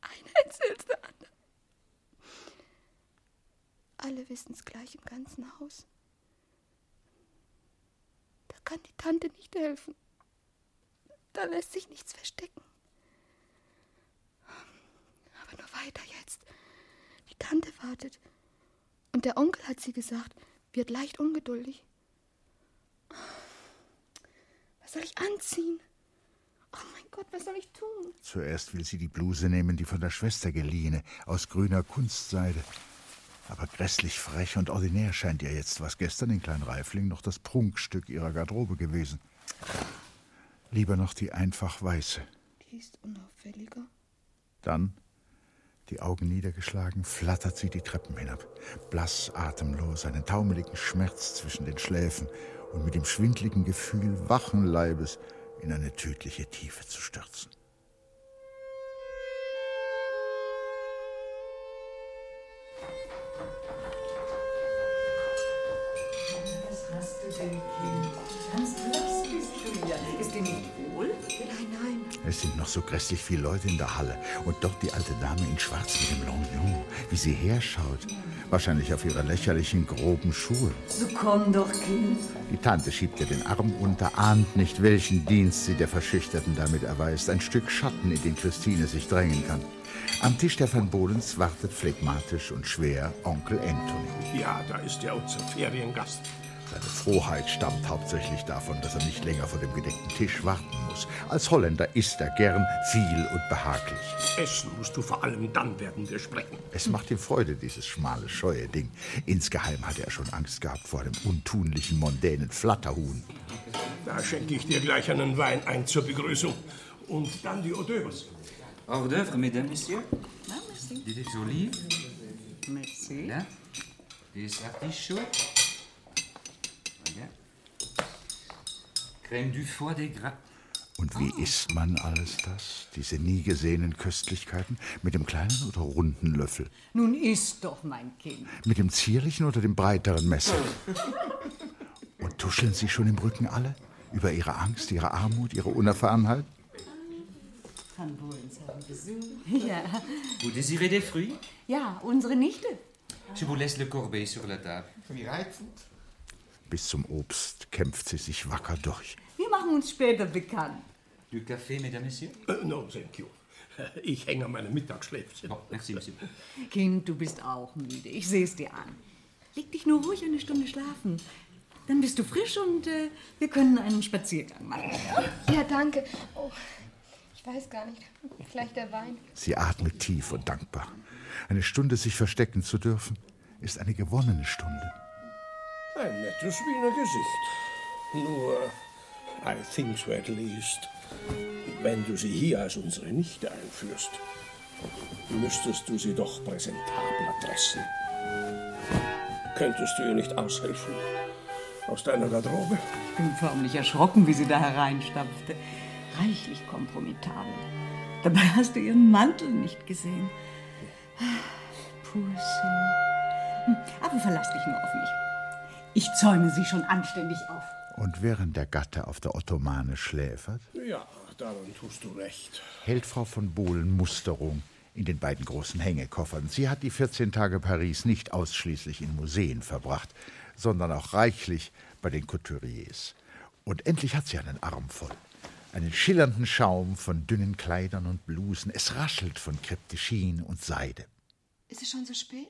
Einer erzählt der andere. Alle wissen es gleich im ganzen Haus. Da kann die Tante nicht helfen. Da lässt sich nichts verstecken. Aber nur weiter jetzt. Die Tante wartet. Und der Onkel hat sie gesagt, wird leicht ungeduldig. Was soll ich anziehen? Oh mein Gott, was soll ich tun? Zuerst will sie die Bluse nehmen, die von der Schwester geliehene, aus grüner Kunstseide. Aber grässlich frech und ordinär scheint ihr jetzt, was gestern in Klein Reifling noch das Prunkstück ihrer Garderobe gewesen. Lieber noch die einfach weiße. Die ist unauffälliger. Dann, die Augen niedergeschlagen, flattert sie die Treppen hinab, blass, atemlos, einen taumeligen Schmerz zwischen den Schläfen und mit dem schwindligen Gefühl wachen Leibes in eine tödliche Tiefe zu stürzen. Was hast du denn, Kind? Dir nicht wohl? Nein, nein. Es sind noch so grässlich viele Leute in der Halle. Und dort die alte Dame in Schwarz mit dem Lorgnon. Wie sie herschaut. Wahrscheinlich auf ihre lächerlichen, groben Schuhe. So komm doch, Kind. Die Tante schiebt ihr den Arm unter, ahnt nicht, welchen Dienst sie der Verschüchterten damit erweist. Ein Stück Schatten, in den Christine sich drängen kann. Am Tisch der Van Bodens wartet phlegmatisch und schwer Onkel Anthony. Ja, da ist ja unser Feriengast. Seine Frohheit stammt hauptsächlich davon, dass er nicht länger vor dem gedeckten Tisch warten muss. Als Holländer isst er gern viel und behaglich. Essen musst du vor allem dann, werden wir sprechen. Es macht ihm Freude, dieses schmale, scheue Ding. Insgeheim hatte er schon Angst gehabt vor dem untunlichen, mondänen Flatterhuhn. Da schenke ich dir gleich einen Wein ein zur Begrüßung. Und dann die Hors d'oeuvres. Hors d'oeuvre, mesdames, messieurs. Ah, merci. Des olives. Merci. Là. Des artichauts. Crème du foie des gras. Und wie isst man alles das? Diese nie gesehenen Köstlichkeiten? Mit dem kleinen oder runden Löffel? Nun isst doch, mein Kind. Mit dem zierlichen oder dem breiteren Messer? Und tuscheln Sie schon im Rücken alle? Über Ihre Angst, Ihre Armut, Ihre Unerfahrenheit? Van Bohlens haben Besuch. Ja. Vous désirez des fruits Ja, unsere Nichte. Je vous laisse le corbeil sur la table. Wie Reitfood? Bis zum Obst kämpft sie sich wacker durch. Wir machen uns später bekannt. Du café, mesdames, messieurs Äh, no, thank you. Ich hänge an meinem Mittagsschläfchen. Bon, merci, monsieur. Kind, du bist auch müde. Ich sehe es dir an. Leg dich nur ruhig eine Stunde schlafen. Dann bist du frisch und äh, wir können einen Spaziergang machen. Ja, danke. Oh, ich weiß gar nicht. Vielleicht der Wein. Sie atmet tief und dankbar. Eine Stunde sich verstecken zu dürfen, ist eine gewonnene Stunde. Ein nettes Wiener Gesicht. Nur, I think so at least, wenn du sie hier als unsere Nichte einführst, müsstest du sie doch präsentabler dressen. Könntest du ihr nicht aushelfen? Aus deiner Garderobe? Ich bin förmlich erschrocken, wie sie da hereinstapfte. Reichlich kompromittabel. Dabei hast du ihren Mantel nicht gesehen. Pussy. Hm, Aber verlass dich nur auf mich. Ich zäume sie schon anständig auf. Und während der Gatte auf der Ottomane schläfert, Ja, daran tust du recht. hält Frau von Bohlen Musterung in den beiden großen Hängekoffern. Sie hat die 14 Tage Paris nicht ausschließlich in Museen verbracht, sondern auch reichlich bei den Couturiers. Und endlich hat sie einen Arm voll. Einen schillernden Schaum von dünnen Kleidern und Blusen. Es raschelt von Chine und Seide. Ist es schon so spät?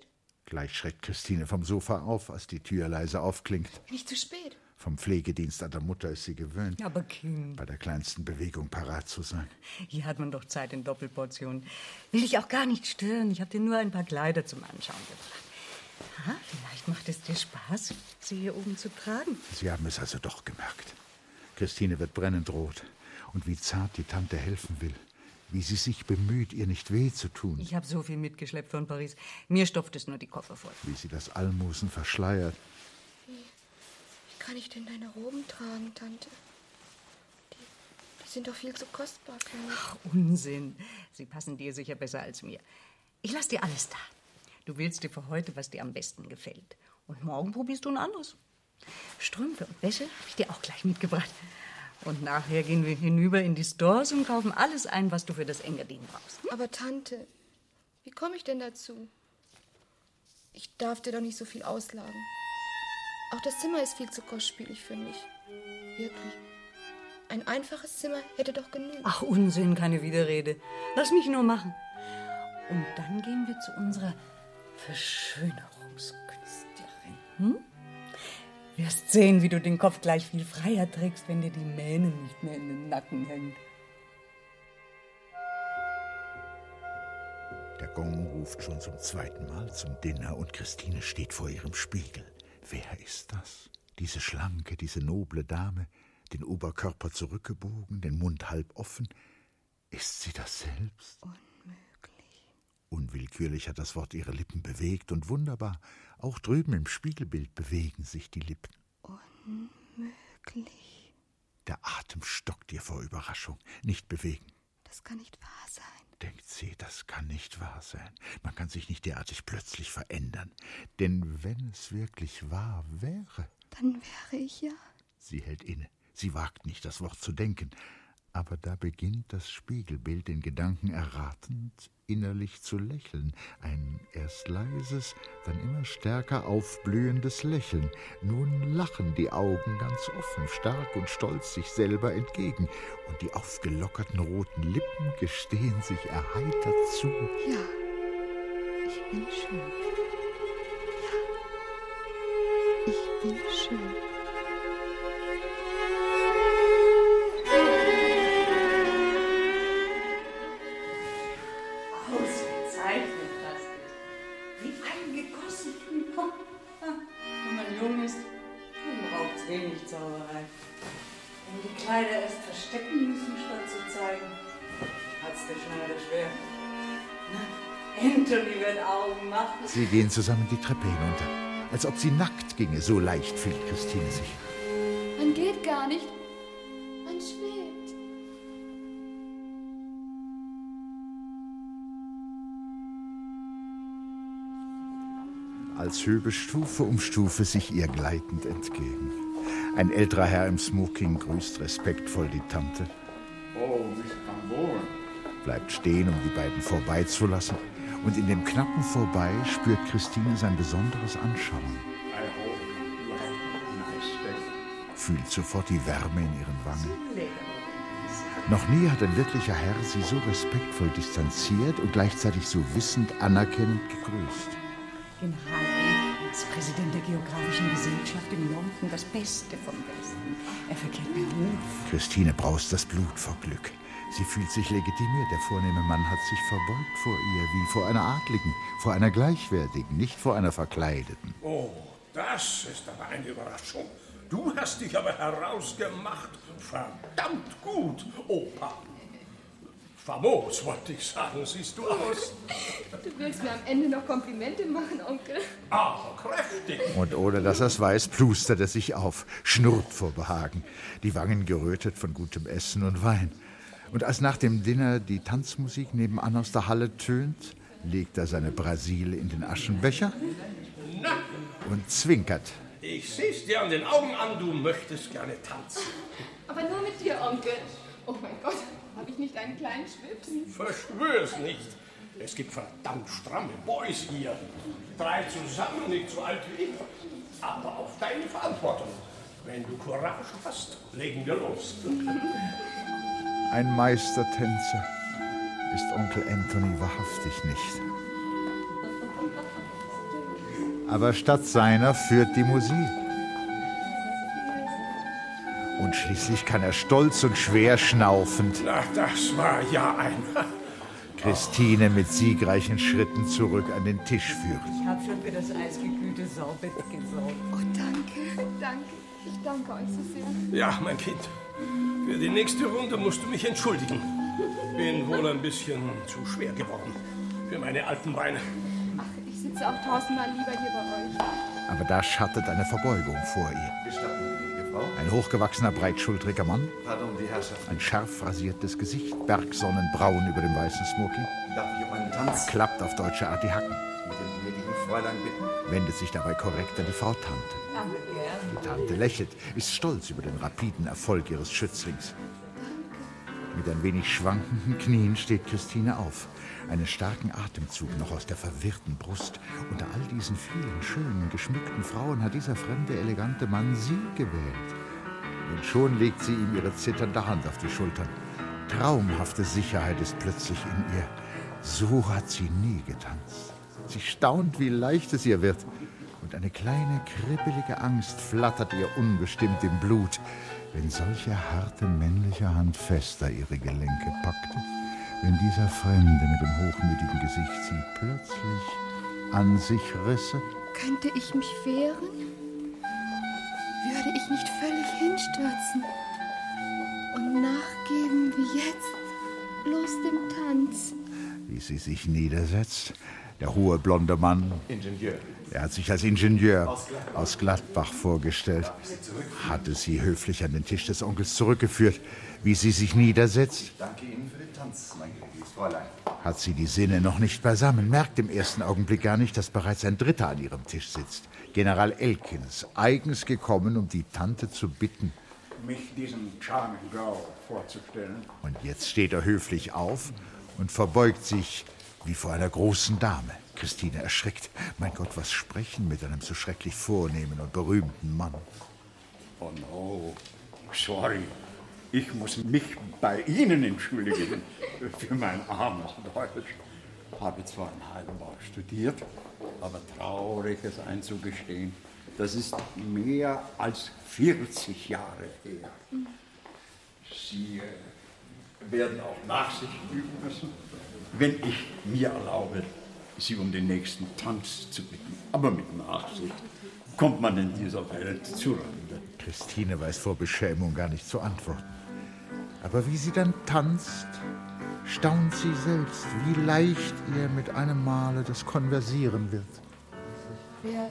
Gleich schreckt Christine vom Sofa auf, als die Tür leise aufklingt. Nicht zu spät. Vom Pflegedienst an der Mutter ist sie gewöhnt, Aber Kind, bei der kleinsten Bewegung parat zu sein. hier hat man doch Zeit in Doppelportionen. Will ich auch gar nicht stören. Ich habe dir nur ein paar Kleider zum Anschauen gebracht. Ah, vielleicht macht es dir Spaß, sie hier oben zu tragen. Sie haben es also doch gemerkt. Christine wird brennend rot. Und wie zart die Tante helfen will. Wie sie sich bemüht, ihr nicht weh zu tun. Ich habe so viel mitgeschleppt von Paris. Mir stopft es nur die Koffer voll. Wie sie das Almosen verschleiert. Wie kann ich denn deine Roben tragen, Tante? Die, die sind doch viel zu kostbar für mich. Ach, Unsinn. Sie passen dir sicher besser als mir. Ich lass dir alles da. Du wählst dir für heute, was dir am besten gefällt. Und morgen probierst du ein anderes. Strümpfe und Wäsche habe ich dir auch gleich mitgebracht. Und nachher gehen wir hinüber in die Stores und kaufen alles ein, was du für das Engadin brauchst. Aber Tante, wie komme ich denn dazu? Ich darf dir doch nicht so viel auslagen. Auch das Zimmer ist viel zu kostspielig für mich. Wirklich. Ein einfaches Zimmer hätte doch genügt. Ach, Unsinn, keine Widerrede. Lass mich nur machen. Und dann gehen wir zu unserer Verschönerungskünstlerin. Hm? Wirst sehen, wie du den Kopf gleich viel freier trägst, wenn dir die Mähne nicht mehr in den Nacken hängt. Der Gong ruft schon zum zweiten Mal zum Dinner und Christine steht vor ihrem Spiegel. Wer ist das? Diese schlanke, diese noble Dame, den Oberkörper zurückgebogen, den Mund halb offen. Ist sie das selbst? Unmöglich. Unwillkürlich hat das Wort ihre Lippen bewegt und wunderbar, auch drüben im Spiegelbild bewegen sich die Lippen. Unmöglich. Der Atem stockt ihr vor Überraschung. Nicht bewegen. Das kann nicht wahr sein. Denkt sie, das kann nicht wahr sein. Man kann sich nicht derartig plötzlich verändern. Denn wenn es wirklich wahr wäre. Dann wäre ich ja. Sie hält inne. Sie wagt nicht, das Wort zu denken. Aber da beginnt das Spiegelbild den Gedanken erratend, innerlich zu lächeln. Ein erst leises, dann immer stärker aufblühendes Lächeln. Nun lachen die Augen ganz offen, stark und stolz sich selber entgegen. Und die aufgelockerten roten Lippen gestehen sich erheitert zu. Ja, ich bin schön. Ja, ich bin schön. Wird Augen machen. Sie gehen zusammen die Treppe hinunter. Als ob sie nackt ginge, so leicht fühlt Christine sich. Man geht gar nicht. Man schwebt. als Höbe Stufe um Stufe sich ihr gleitend entgegen. Ein älterer Herr im Smoking grüßt respektvoll die Tante, Oh, Miss Pangborn. bleibt stehen, um die beiden vorbeizulassen, und in dem knappen Vorbei spürt Christine sein besonderes Anschauen, I hope you have a nice day. fühlt sofort die Wärme in ihren Wangen. Noch nie hat ein wirklicher Herr sie so respektvoll distanziert und gleichzeitig so wissend anerkennend gegrüßt. General ist Präsident der Geographischen Gesellschaft in London, das Beste vom Besten. Er verkehrt per Ruf. Christine braust das Blut vor Glück. Sie fühlt sich legitimiert. Der vornehme Mann hat sich verbeugt vor ihr, wie vor einer Adligen, vor einer Gleichwertigen, nicht vor einer Verkleideten. Oh, das ist aber eine Überraschung. Du hast dich aber herausgemacht. Verdammt gut, Opa. Famos, wollte ich sagen, siehst du aus. Du willst mir am Ende noch Komplimente machen, Onkel. Aber kräftig. Und ohne dass er es weiß, plustert er sich auf, schnurrt vor Behagen, die Wangen gerötet von gutem Essen und Wein. Und als nach dem Dinner die Tanzmusik nebenan aus der Halle tönt, legt er seine Brasile in den Aschenbecher Na, und zwinkert. ich seh's dir an den Augen an, du möchtest gerne tanzen. Aber nur mit dir, Onkel. Oh mein Gott, habe ich nicht einen kleinen Schwips? Verschwör's nicht. Es gibt verdammt stramme Boys hier. Drei zusammen, nicht so alt wie ich. Aber auf deine Verantwortung. Wenn du Courage hast, legen wir los. Ein Meistertänzer ist Onkel Anthony wahrhaftig nicht. Aber statt seiner führt die Musik. Und schließlich kann er stolz und schwer schnaufend Na, das war ja ein... Christine mit siegreichen Schritten zurück an den Tisch führen. Ich habe schon für das eisgekühlte Sorbet gesorgt. Oh, danke, danke. Ich danke euch so sehr. Ja, mein Kind. Für die nächste Runde musst du mich entschuldigen. Bin wohl ein bisschen zu schwer geworden. Für meine alten Beine. Ach, ich sitze auch tausendmal lieber hier bei euch. Aber da schattet eine Verbeugung vor ihr. Gestatten Frau? Ein hochgewachsener, breitschultriger Mann, Pardon, die Herrschaft. ein scharf rasiertes Gesicht, Bergsonnenbraun über dem weißen Smoking, Darf ich um einen Tanz klappt auf deutsche Art die Hacken, Fräulein bitten? wendet sich dabei korrekt an die Frau Tante. Aber gern. Die Tante lächelt, ist stolz über den rapiden Erfolg ihres Schützlings. Mit ein wenig schwankenden Knien steht Christine auf. Einen starken Atemzug noch aus der verwirrten Brust. Unter all diesen vielen schönen, geschmückten Frauen hat dieser fremde, elegante Mann sie gewählt. Und schon legt sie ihm ihre zitternde Hand auf die Schultern. Traumhafte Sicherheit ist plötzlich in ihr. So hat sie nie getanzt. Sie staunt, wie leicht es ihr wird. Und eine kleine, kribbelige Angst flattert ihr unbestimmt im Blut, wenn solche harte männliche Hand fester ihre Gelenke packte, wenn dieser Fremde mit dem hochmütigen Gesicht sie plötzlich an sich risse. Könnte ich mich wehren? Würde ich nicht völlig hinstürzen und nachgeben wie jetzt, bloß dem Tanz? wie sie sich niedersetzt. Der hohe blonde Mann, Ingenieur. er hat sich als Ingenieur Aus Gladbach. vorgestellt, hatte sie höflich an den Tisch des Onkels zurückgeführt. Wie sie sich niedersetzt, Ich danke Ihnen für den Tanz, mein gnädiges Fräulein. hat sie die Sinne noch nicht beisammen, merkt im ersten Augenblick gar nicht, dass bereits ein Dritter an ihrem Tisch sitzt. General Elkins, eigens gekommen, um die Tante zu bitten. mich diesem charming girl vorzustellen. Und jetzt steht er höflich auf und verbeugt sich wie vor einer großen Dame. Christine erschrickt. Mein Gott, was sprechen mit einem so schrecklich vornehmen und berühmten Mann? Oh no, sorry. Ich muss mich bei Ihnen entschuldigen für mein armes Deutsch. Habe zwar in Heidelberg studiert, aber traurig es einzugestehen, das ist mehr als 40 Jahre her. Sie äh, werden auch Nachsicht üben müssen, wenn ich mir erlaube, Sie um den nächsten Tanz zu bitten. Aber mit Nachsicht kommt man in dieser Welt zurande. Christine weiß vor Beschämung gar nicht zu antworten. Aber wie sie dann tanzt, staunt sie selbst, wie leicht ihr mit einem Male das Konversieren wird. Wer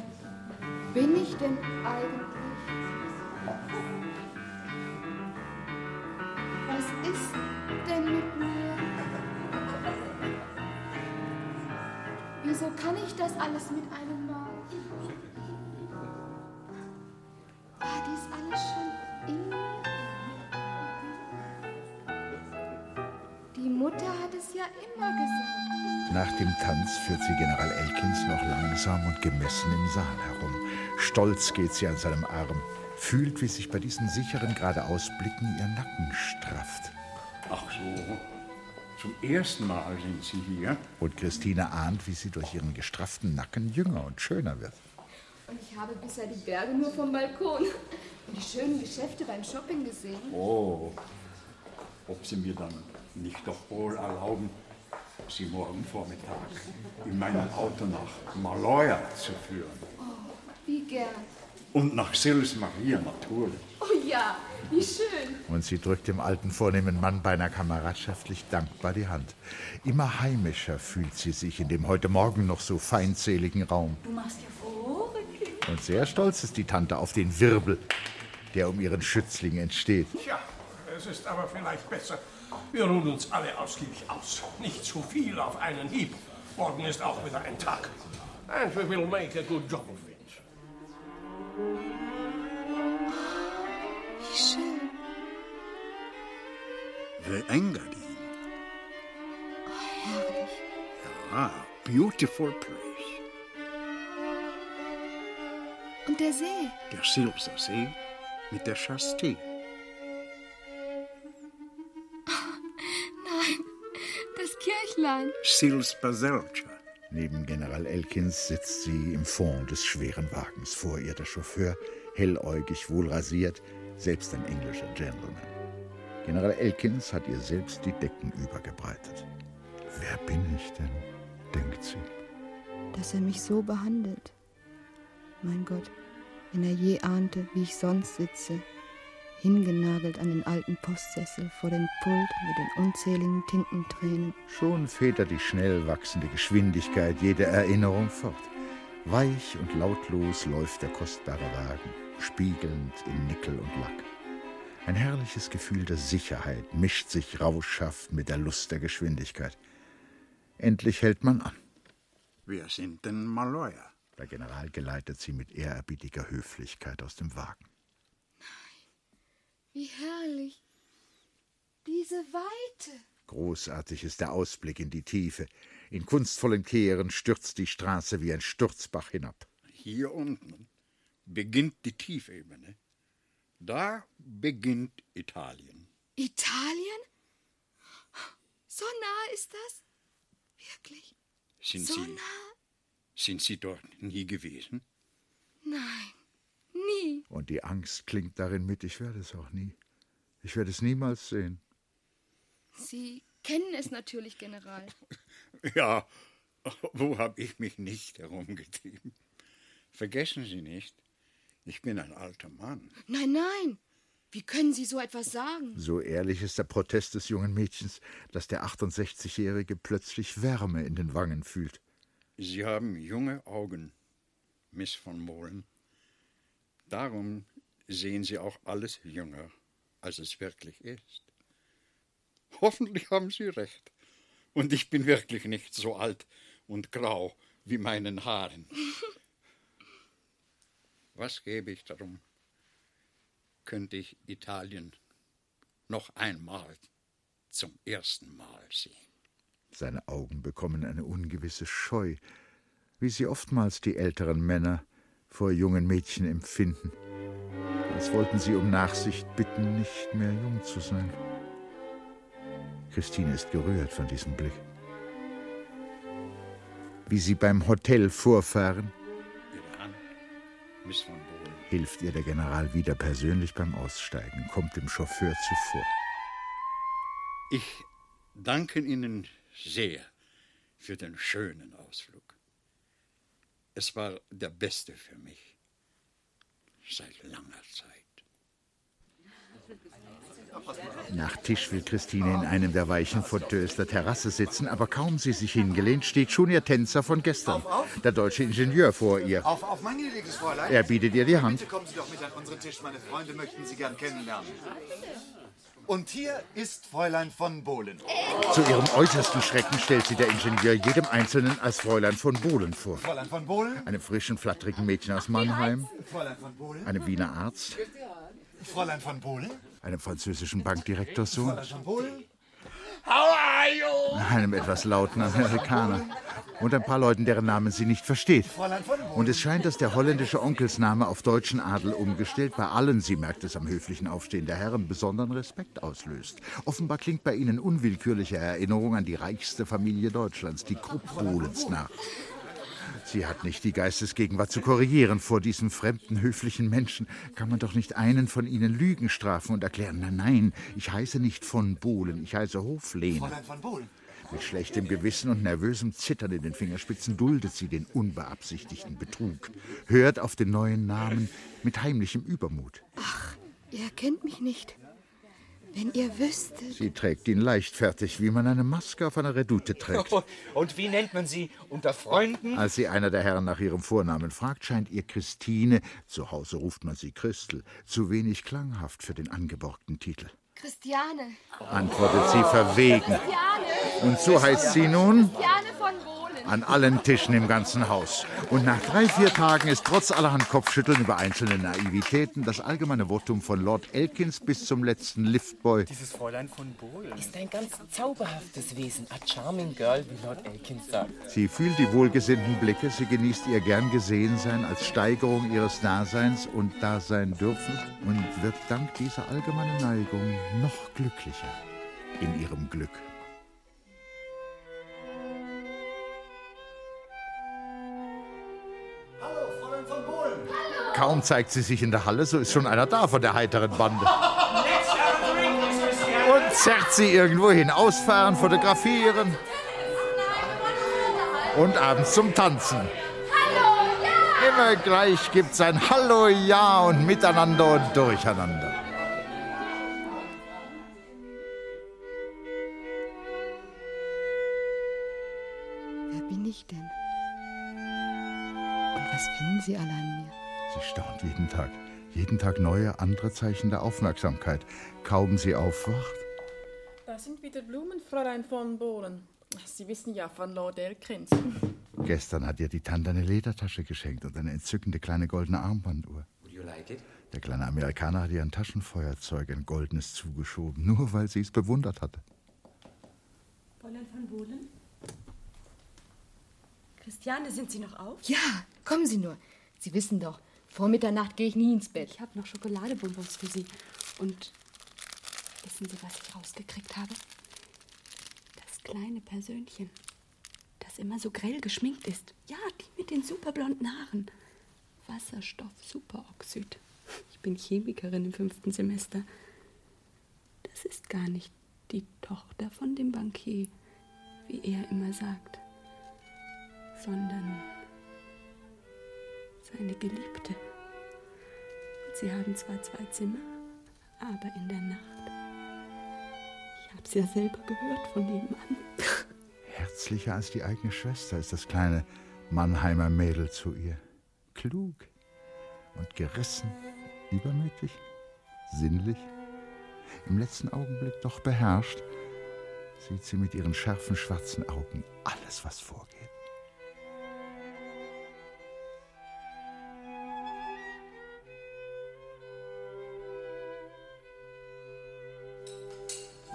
bin ich denn eigentlich? Was ist denn mit mir? Wieso kann ich das alles mit einem Mal? War dies alles schon in mir? Die Mutter hat es ja immer gesagt. Nach dem Tanz führt sie General Elkins noch langsam und gemessen im Saal herum. Stolz geht sie an seinem Arm, fühlt, wie sich bei diesen sicheren geradeausblicken ihr Nacken strafft. Ach so, zum ersten Mal sind Sie hier. Und Christine ahnt, wie sie durch ihren gestrafften Nacken jünger und schöner wird. Und ich habe bisher die Berge nur vom Balkon und die schönen Geschäfte beim Shopping gesehen. Oh, ob Sie mir dann nicht doch wohl erlauben, Sie morgen Vormittag in meinem Auto nach Maloja zu führen. Oh, wie gern. Und nach Sils Maria natürlich. Oh ja, wie schön. Und sie drückt dem alten, vornehmen Mann beinahe kameradschaftlich dankbar die Hand. Immer heimischer fühlt sie sich in dem heute Morgen noch so feindseligen Raum. Du machst ja Furore, Kind. Und sehr stolz ist die Tante auf den Wirbel, der um ihren Schützling entsteht. Tja, es ist aber vielleicht besser. Wir ruhen uns alle ausgiebig aus. Nicht zu viel auf einen Hieb. Morgen ist auch wieder ein Tag. And we will make a good job of it. Wie schön. The Engadin. Oh, herrlich. Ah, beautiful place. Und der See. Der Silser See mit der Chastee. Nein, das Kirchlein. Sils Baselcha. Neben General Elkins sitzt sie im Fond des schweren Wagens. Vor ihr der Chauffeur, helläugig, wohlrasiert, selbst ein englischer Gentleman. General Elkins hat ihr selbst die Decken übergebreitet. Wer bin ich denn? denkt sie. Dass er mich so behandelt. Mein Gott, wenn er je ahnte, wie ich sonst sitze, hingenagelt an den alten Postsessel vor dem Pult mit den unzähligen Tintentränen. Schon federt die schnell wachsende Geschwindigkeit jede Erinnerung fort. Weich und lautlos läuft der kostbare Wagen, spiegelnd in Nickel und Lack. Ein herrliches Gefühl der Sicherheit mischt sich rauschhaft mit der Lust der Geschwindigkeit. Endlich hält man an. Wir sind in Maloja. Der General geleitet sie mit ehrerbietiger Höflichkeit aus dem Wagen. Wie herrlich. Diese Weite. Großartig ist der Ausblick in die Tiefe. In kunstvollen Kehren stürzt die Straße wie ein Sturzbach hinab. Hier unten beginnt die Tiefebene. Da beginnt Italien. Italien? So nah ist das? Wirklich? Sind so Sie, nah? sind Sie dort nie gewesen? Nein, nie. Und die Angst klingt darin mit, ich werde es auch nie. Ich werde es niemals sehen. Sie kennen es natürlich, General. Ja, wo habe ich mich nicht herumgetrieben? Vergessen Sie nicht, ich bin ein alter Mann. Nein, nein. Wie können Sie so etwas sagen? So ehrlich ist der Protest des jungen Mädchens, dass der 68-Jährige plötzlich Wärme in den Wangen fühlt. Sie haben junge Augen, Miss von Mohren. Darum sehen Sie auch alles jünger, als es wirklich ist. Hoffentlich haben Sie recht. Und ich bin wirklich nicht so alt und grau wie meinen Haaren. Was gebe ich darum? könnte ich Italien noch einmal zum ersten Mal sehen. Seine Augen bekommen eine ungewisse Scheu, wie sie oftmals die älteren Männer vor jungen Mädchen empfinden, als wollten sie um Nachsicht bitten, nicht mehr jung zu sein. Christine ist gerührt von diesem Blick. Wie sie beim Hotel vorfahren, hilft ihr der General wieder persönlich beim Aussteigen, kommt dem Chauffeur zuvor. Ich danke Ihnen sehr für den schönen Ausflug. Es war der beste für mich seit langer Zeit. Nach Tisch will Christine in einem der weichen Fauteuils der Terrasse sitzen, aber kaum sie sich hingelehnt, steht schon ihr Tänzer von gestern, der deutsche Ingenieur vor ihr. Auf, auf, mein gnädiges Fräulein. Er bietet ihr die Hand. Bitte kommen Sie doch mit an unseren Tisch. Meine Freunde möchten Sie gern kennenlernen. Und hier ist Fräulein von Bohlen. Zu ihrem äußersten Schrecken stellt sie der Ingenieur jedem Einzelnen als Fräulein von Bohlen vor. Fräulein von Bohlen? Einem frischen, flatterigen Mädchen aus Mannheim, Fräulein von Bohlen? einem Wiener Arzt, Fräulein von Bohlen? Einem französischen Bankdirektorssohn, are you? einem etwas lauten Amerikaner und ein paar Leuten, deren Namen sie nicht versteht. Und es scheint, dass der holländische Onkelsname auf deutschen Adel umgestellt bei allen, sie merkt es am höflichen Aufstehen der Herren, besonderen Respekt auslöst. Offenbar klingt bei ihnen unwillkürliche Erinnerung an die reichste Familie Deutschlands, die Krupp-Bohlens, nach. Sie hat nicht die Geistesgegenwart zu korrigieren. Vor diesen fremden, höflichen Menschen kann man doch nicht einen von ihnen Lügen strafen und erklären, nein, nein, ich heiße nicht von Bohlen, ich heiße Hoflehner. Fräulein von Bohlen? Mit schlechtem Gewissen und nervösem Zittern in den Fingerspitzen duldet sie den unbeabsichtigten Betrug, hört auf den neuen Namen mit heimlichem Übermut. Ihr kennt mich nicht. Wenn ihr wüsstet. Sie trägt ihn leichtfertig, wie man eine Maske auf einer Redoute trägt. Und wie nennt man sie unter Freunden? Als sie einer der Herren nach ihrem Vornamen fragt, scheint ihr Christine, zu Hause ruft man sie Christel, zu wenig klanghaft für den angeborgten Titel. Christiane. Antwortet sie verwegen. Christiane. Und so heißt sie nun? Christiane von Bohlen. An allen Tischen im ganzen Haus. Und nach drei, vier Tagen ist trotz allerhand Kopfschütteln über einzelne Naivitäten das allgemeine Votum von Lord Elkins bis zum letzten Liftboy Dieses Fräulein von Bohlen ist ein ganz zauberhaftes Wesen. A charming girl, wie Lord Elkins sagt. Sie fühlt die wohlgesinnten Blicke, sie genießt ihr gern Gesehensein als Steigerung ihres Daseins und Dasein dürfen und wird dank dieser allgemeinen Neigung noch glücklicher in ihrem Glück. Kaum zeigt sie sich in der Halle, so ist schon einer da von der heiteren Bande. Und zerrt sie irgendwo hin, ausfahren, fotografieren und abends zum Tanzen. Immer gleich gibt's ein Hallo, Ja und Miteinander und Durcheinander. Wer bin ich denn? Und was finden Sie alle staunt jeden Tag. Jeden Tag neue, andere Zeichen der Aufmerksamkeit. Kaum sie aufwacht, Da sind wieder Blumen, Fräulein von Bohlen. Sie wissen ja von Lord Elkins. Gestern hat ihr die Tante eine Ledertasche geschenkt und eine entzückende kleine goldene Armbanduhr. Would you like it? Der kleine Amerikaner hat ihr ein Taschenfeuerzeug, ein goldenes, zugeschoben, nur weil sie es bewundert hatte. Fräulein von Bohlen? Christiane, sind Sie noch auf? Ja, kommen Sie nur. Sie wissen doch, vor Mitternacht gehe ich nie ins Bett. Ich habe noch Schokoladebonbons für Sie. Und wissen Sie, was ich rausgekriegt habe? Das kleine Persönchen, das immer so grell geschminkt ist. Ja, die mit den superblonden Haaren. Wasserstoff-Superoxid. Ich bin Chemikerin im fünften Semester. Das ist gar nicht die Tochter von dem Bankier, wie er immer sagt, sondern seine Geliebte. Sie haben zwar zwei Zimmer, aber in der Nacht. Ich hab's ja selber gehört von nebenan. Herzlicher als die eigene Schwester ist das kleine Mannheimer Mädel zu ihr. Klug und gerissen, übermütig, sinnlich. Im letzten Augenblick doch beherrscht, sieht sie mit ihren scharfen schwarzen Augen alles, was vorgeht.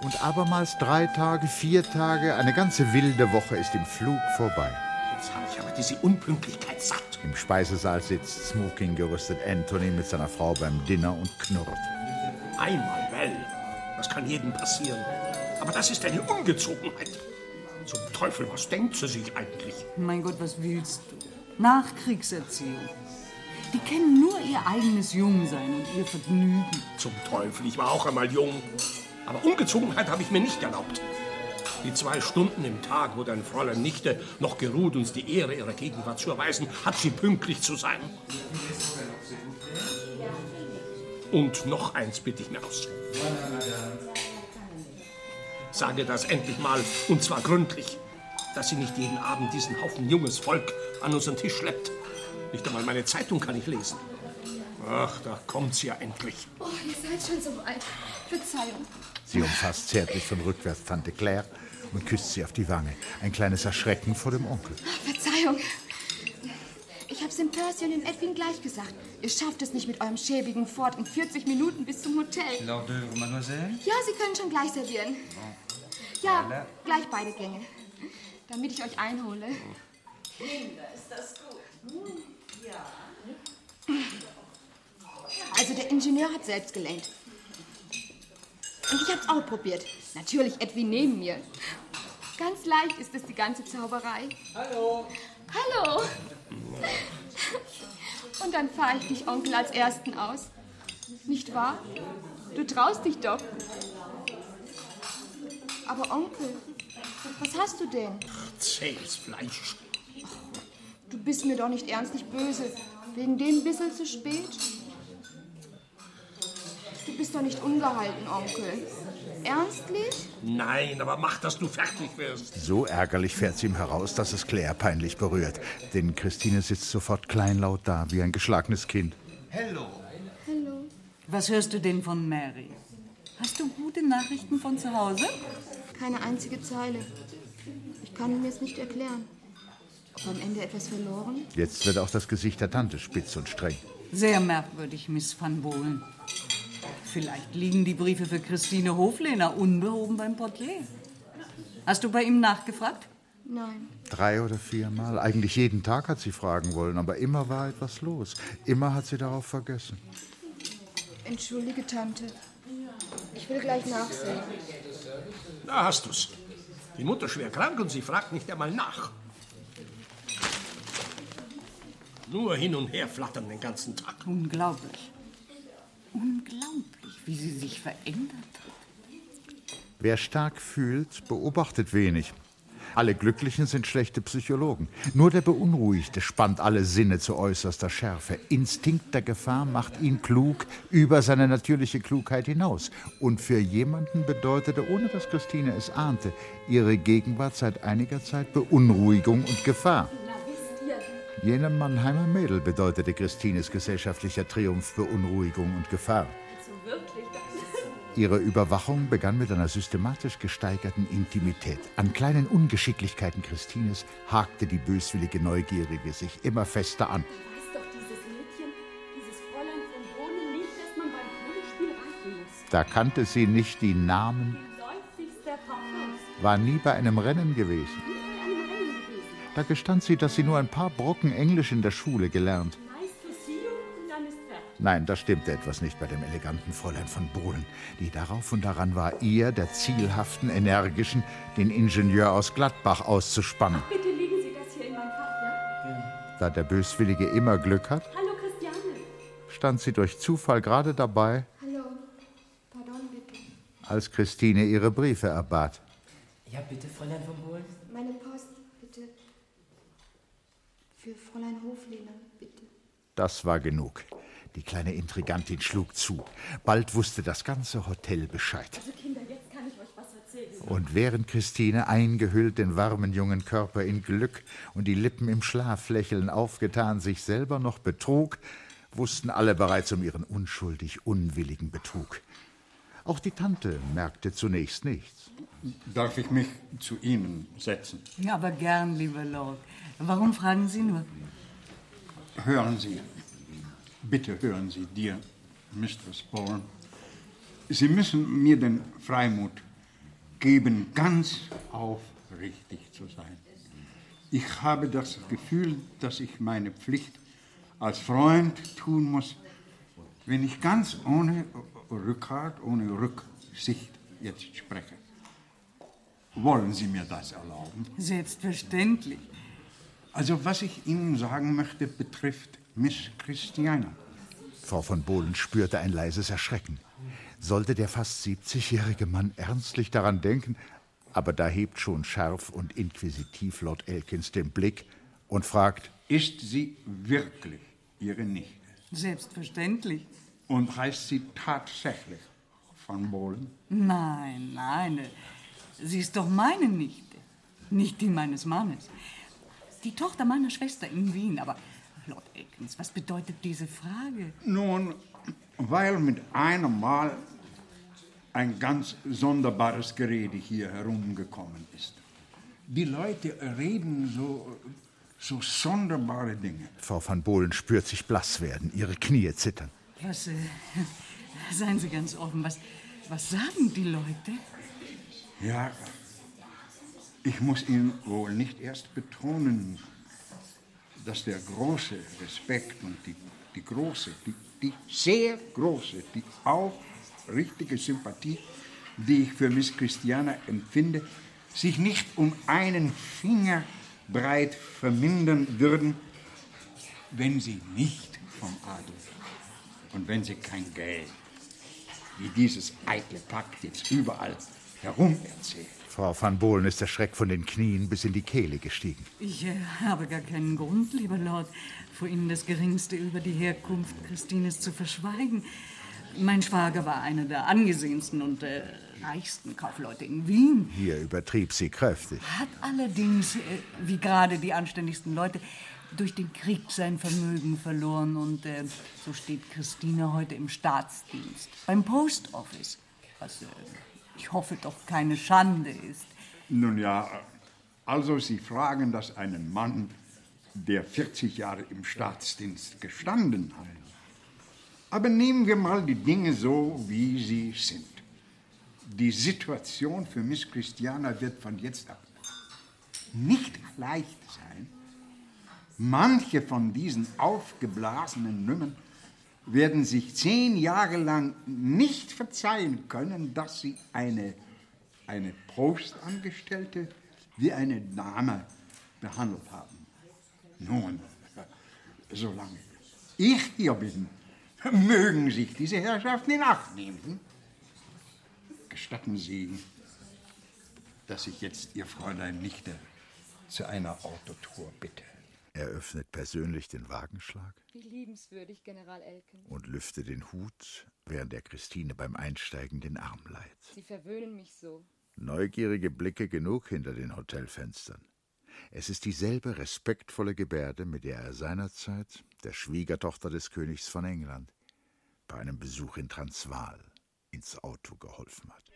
Und abermals drei Tage, vier Tage, eine ganze wilde Woche ist im Flug vorbei. Jetzt habe ich aber diese Unpünktlichkeit satt. Im Speisesaal sitzt Smoking gerüstet Anthony mit seiner Frau beim Dinner und knurrt. Einmal, well, das kann jedem passieren. Aber das ist eine Ungezogenheit. Zum Teufel, was denkt sie sich eigentlich? Mein Gott, was willst du? Nachkriegserziehung. Die kennen nur ihr eigenes Jungsein und ihr Vergnügen. Zum Teufel, ich war auch einmal jung. Aber Ungezogenheit habe ich mir nicht erlaubt. Die zwei Stunden im Tag, wo dein Fräulein Nichte noch geruht, uns die Ehre ihrer Gegenwart zu erweisen, hat sie pünktlich zu sein. Und noch eins bitte ich mir aus. Sage das endlich mal, und zwar gründlich, dass sie nicht jeden Abend diesen Haufen junges Volk an unseren Tisch schleppt. Nicht einmal meine Zeitung kann ich lesen. Ach, da kommt sie ja endlich. Oh, ihr seid schon so weit. Verzeihung. Sie umfasst zärtlich von rückwärts Tante Claire und küsst sie auf die Wange. Ein kleines Erschrecken vor dem Onkel. Verzeihung. Ich hab's dem Percy und dem Edwin gleich gesagt. Ihr schafft es nicht mit eurem schäbigen Ford in 40 Minuten bis zum Hotel. D'œuvre, mademoiselle Ja, Sie können schon gleich servieren. Ja, gleich beide Gänge. Damit ich euch einhole. Kinder, ist das gut? Ja. Also der Ingenieur hat selbst gelenkt. Und ich hab's auch probiert. Natürlich Edwin neben mir. Ganz leicht ist es die ganze Zauberei. Hallo. Hallo. Und dann fahre ich dich, Onkel, als Ersten aus. Nicht wahr? Du traust dich doch. Aber Onkel, was hast du denn? Zähes Fleisch. Du bist mir doch nicht ernstlich böse. Wegen dem bissel zu spät? Du bist doch nicht ungehalten, Onkel. Ernstlich? Nein, aber mach, dass du fertig wirst. So ärgerlich fährt sie ihm heraus, dass es Claire peinlich berührt. Denn Christine sitzt sofort kleinlaut da, wie ein geschlagenes Kind. Hallo. Hallo. Was hörst du denn von Mary? Hast du gute Nachrichten von zu Hause? Keine einzige Zeile. Ich kann mir es nicht erklären. Ob am Ende etwas verloren? Jetzt wird auch das Gesicht der Tante spitz und streng. Sehr merkwürdig, Miss van Bohlen. Vielleicht liegen die Briefe für Christine Hoflehner unbehoben beim Portier. Hast du bei ihm nachgefragt? Nein. Drei oder viermal. Eigentlich jeden Tag hat sie fragen wollen, aber immer war etwas los. Immer hat sie darauf vergessen. Entschuldige, Tante. Ich will gleich nachsehen. Da hast du's. Die Mutter schwer krank und sie fragt nicht einmal nach. Nur hin und her flattern den ganzen Tag. Unglaublich. Unglaublich, wie sie sich verändert hat. Wer stark fühlt, beobachtet wenig. Alle Glücklichen sind schlechte Psychologen. Nur der Beunruhigte spannt alle Sinne zu äußerster Schärfe. Instinkt der Gefahr macht ihn klug über seine natürliche Klugheit hinaus. Und für jemanden bedeutete, ohne dass Christine es ahnte, ihre Gegenwart seit einiger Zeit Beunruhigung und Gefahr. Jenem Mannheimer Mädel bedeutete Christines gesellschaftlicher Triumph Beunruhigung und Gefahr. Also Ihre Überwachung begann mit einer systematisch gesteigerten Intimität. An kleinen Ungeschicklichkeiten Christines hakte die böswillige Neugierige sich immer fester an. Da kannte sie nicht die Namen, war nie bei einem Rennen gewesen. Da gestand sie, dass sie nur ein paar Brocken Englisch in der Schule gelernt. Nein, da stimmte etwas nicht bei dem eleganten Fräulein von Bohlen, die darauf und daran war, ihr, der zielhaften, energischen, den Ingenieur aus Gladbach auszuspannen. Bitte legen Sie das hier in mein Fach, ja? Da der Böswillige immer Glück hat, Hallo, Christiane. stand sie durch Zufall gerade dabei, Hallo. Pardon, bitte. als Christine ihre Briefe erbat. Ja, bitte, Fräulein von Bohlen. Meine Post. Für Fräulein Hoflehner, bitte. Das war genug. Die kleine Intrigantin schlug zu. Bald wusste das ganze Hotel Bescheid. Also, Kinder, jetzt kann ich euch was erzählen. Und während Christine eingehüllt den warmen jungen Körper in Glück und die Lippen im Schlaflächeln aufgetan sich selber noch betrug, wussten alle bereits um ihren unschuldig unwilligen Betrug. Auch die Tante merkte zunächst nichts. Darf ich mich zu Ihnen setzen? Ja, aber gern, lieber Lord. Warum fragen Sie nur? Hören Sie, bitte hören Sie, dear Mistress Bourne. Sie müssen mir den Freimut geben, ganz aufrichtig zu sein. Ich habe das Gefühl, dass ich meine Pflicht als Freund tun muss, wenn ich ganz ohne Rückhalt, ohne Rücksicht jetzt spreche. Wollen Sie mir das erlauben? Selbstverständlich. Also was ich Ihnen sagen möchte, betrifft Miss Christiana. Frau von Bohlen spürte ein leises Erschrecken. Sollte der fast 70-jährige Mann ernstlich daran denken, aber da hebt schon scharf und inquisitiv Lord Elkins den Blick und fragt: Ist sie wirklich Ihre Nichte? Selbstverständlich. Und heißt sie tatsächlich von Bohlen? Nein, nein. Sie ist doch meine Nichte, nicht die meines Mannes. Die Tochter meiner Schwester in Wien. Aber, Lord Elkins, was bedeutet diese Frage? Nun, weil mit einem Mal ein ganz sonderbares Gerede hier herumgekommen ist. Die Leute reden so, so sonderbare Dinge. Frau van Bohlen spürt sich blass werden, ihre Knie zittern. Was, äh, seien Sie ganz offen, was, was sagen die Leute? Ja, ich muss Ihnen wohl nicht erst betonen, dass der große Respekt und die, die große, die, die sehr große, die aufrichtige Sympathie, die ich für Miss Christiana empfinde, sich nicht um einen Finger breit vermindern würden, wenn sie nicht vom Adel und wenn sie kein Geld, wie dieses eitle Pakt jetzt überall herum erzählt. Frau van Bohlen ist der Schreck von den Knien bis in die Kehle gestiegen. Ich äh, habe gar keinen Grund, lieber Lord, vor Ihnen das Geringste über die Herkunft Christines zu verschweigen. Mein Schwager war einer der angesehensten und äh, reichsten Kaufleute in Wien. Hier übertrieb sie kräftig. Hat allerdings, äh, wie gerade die anständigsten Leute, durch den Krieg sein Vermögen verloren und äh, so steht Christine heute im Staatsdienst, beim Post Office, was äh, ich hoffe doch keine Schande ist. Nun ja, also Sie fragen das einen Mann, der 40 Jahre im Staatsdienst gestanden hat. Aber nehmen wir mal die Dinge so, wie sie sind. Die Situation für Miss Christiana wird von jetzt ab nicht leicht sein. Manche von diesen aufgeblasenen Nummern werden sich zehn Jahre lang nicht verzeihen können, dass sie eine, eine Postangestellte wie eine Dame behandelt haben. Nun, solange ich hier bin, mögen sich diese Herrschaften in Acht nehmen. Gestatten Sie, dass ich jetzt Ihr Fräulein Nichte zu einer Autotour bitte. Er öffnet persönlich den Wagenschlag Wie liebenswürdig, General Elkins. und lüftet den Hut, während er Christine beim Einsteigen den Arm leiht. Sie verwöhnen mich so. Neugierige Blicke genug hinter den Hotelfenstern. Es ist dieselbe respektvolle Gebärde, mit der er seinerzeit der Schwiegertochter des Königs von England bei einem Besuch in Transvaal ins Auto geholfen hat.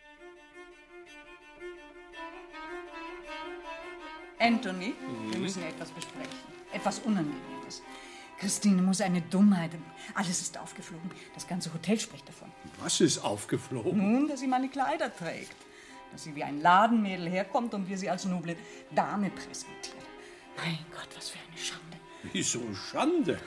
Anthony, wir müssen etwas besprechen. Etwas Unangenehmes. Christine muss eine Dummheit. Alles ist aufgeflogen. Das ganze Hotel spricht davon. Was ist aufgeflogen? Nun, dass sie meine Kleider trägt. Dass sie wie ein Ladenmädel herkommt und wir sie als noble Dame präsentieren. Mein Gott, was für eine Schande. Wieso Schande?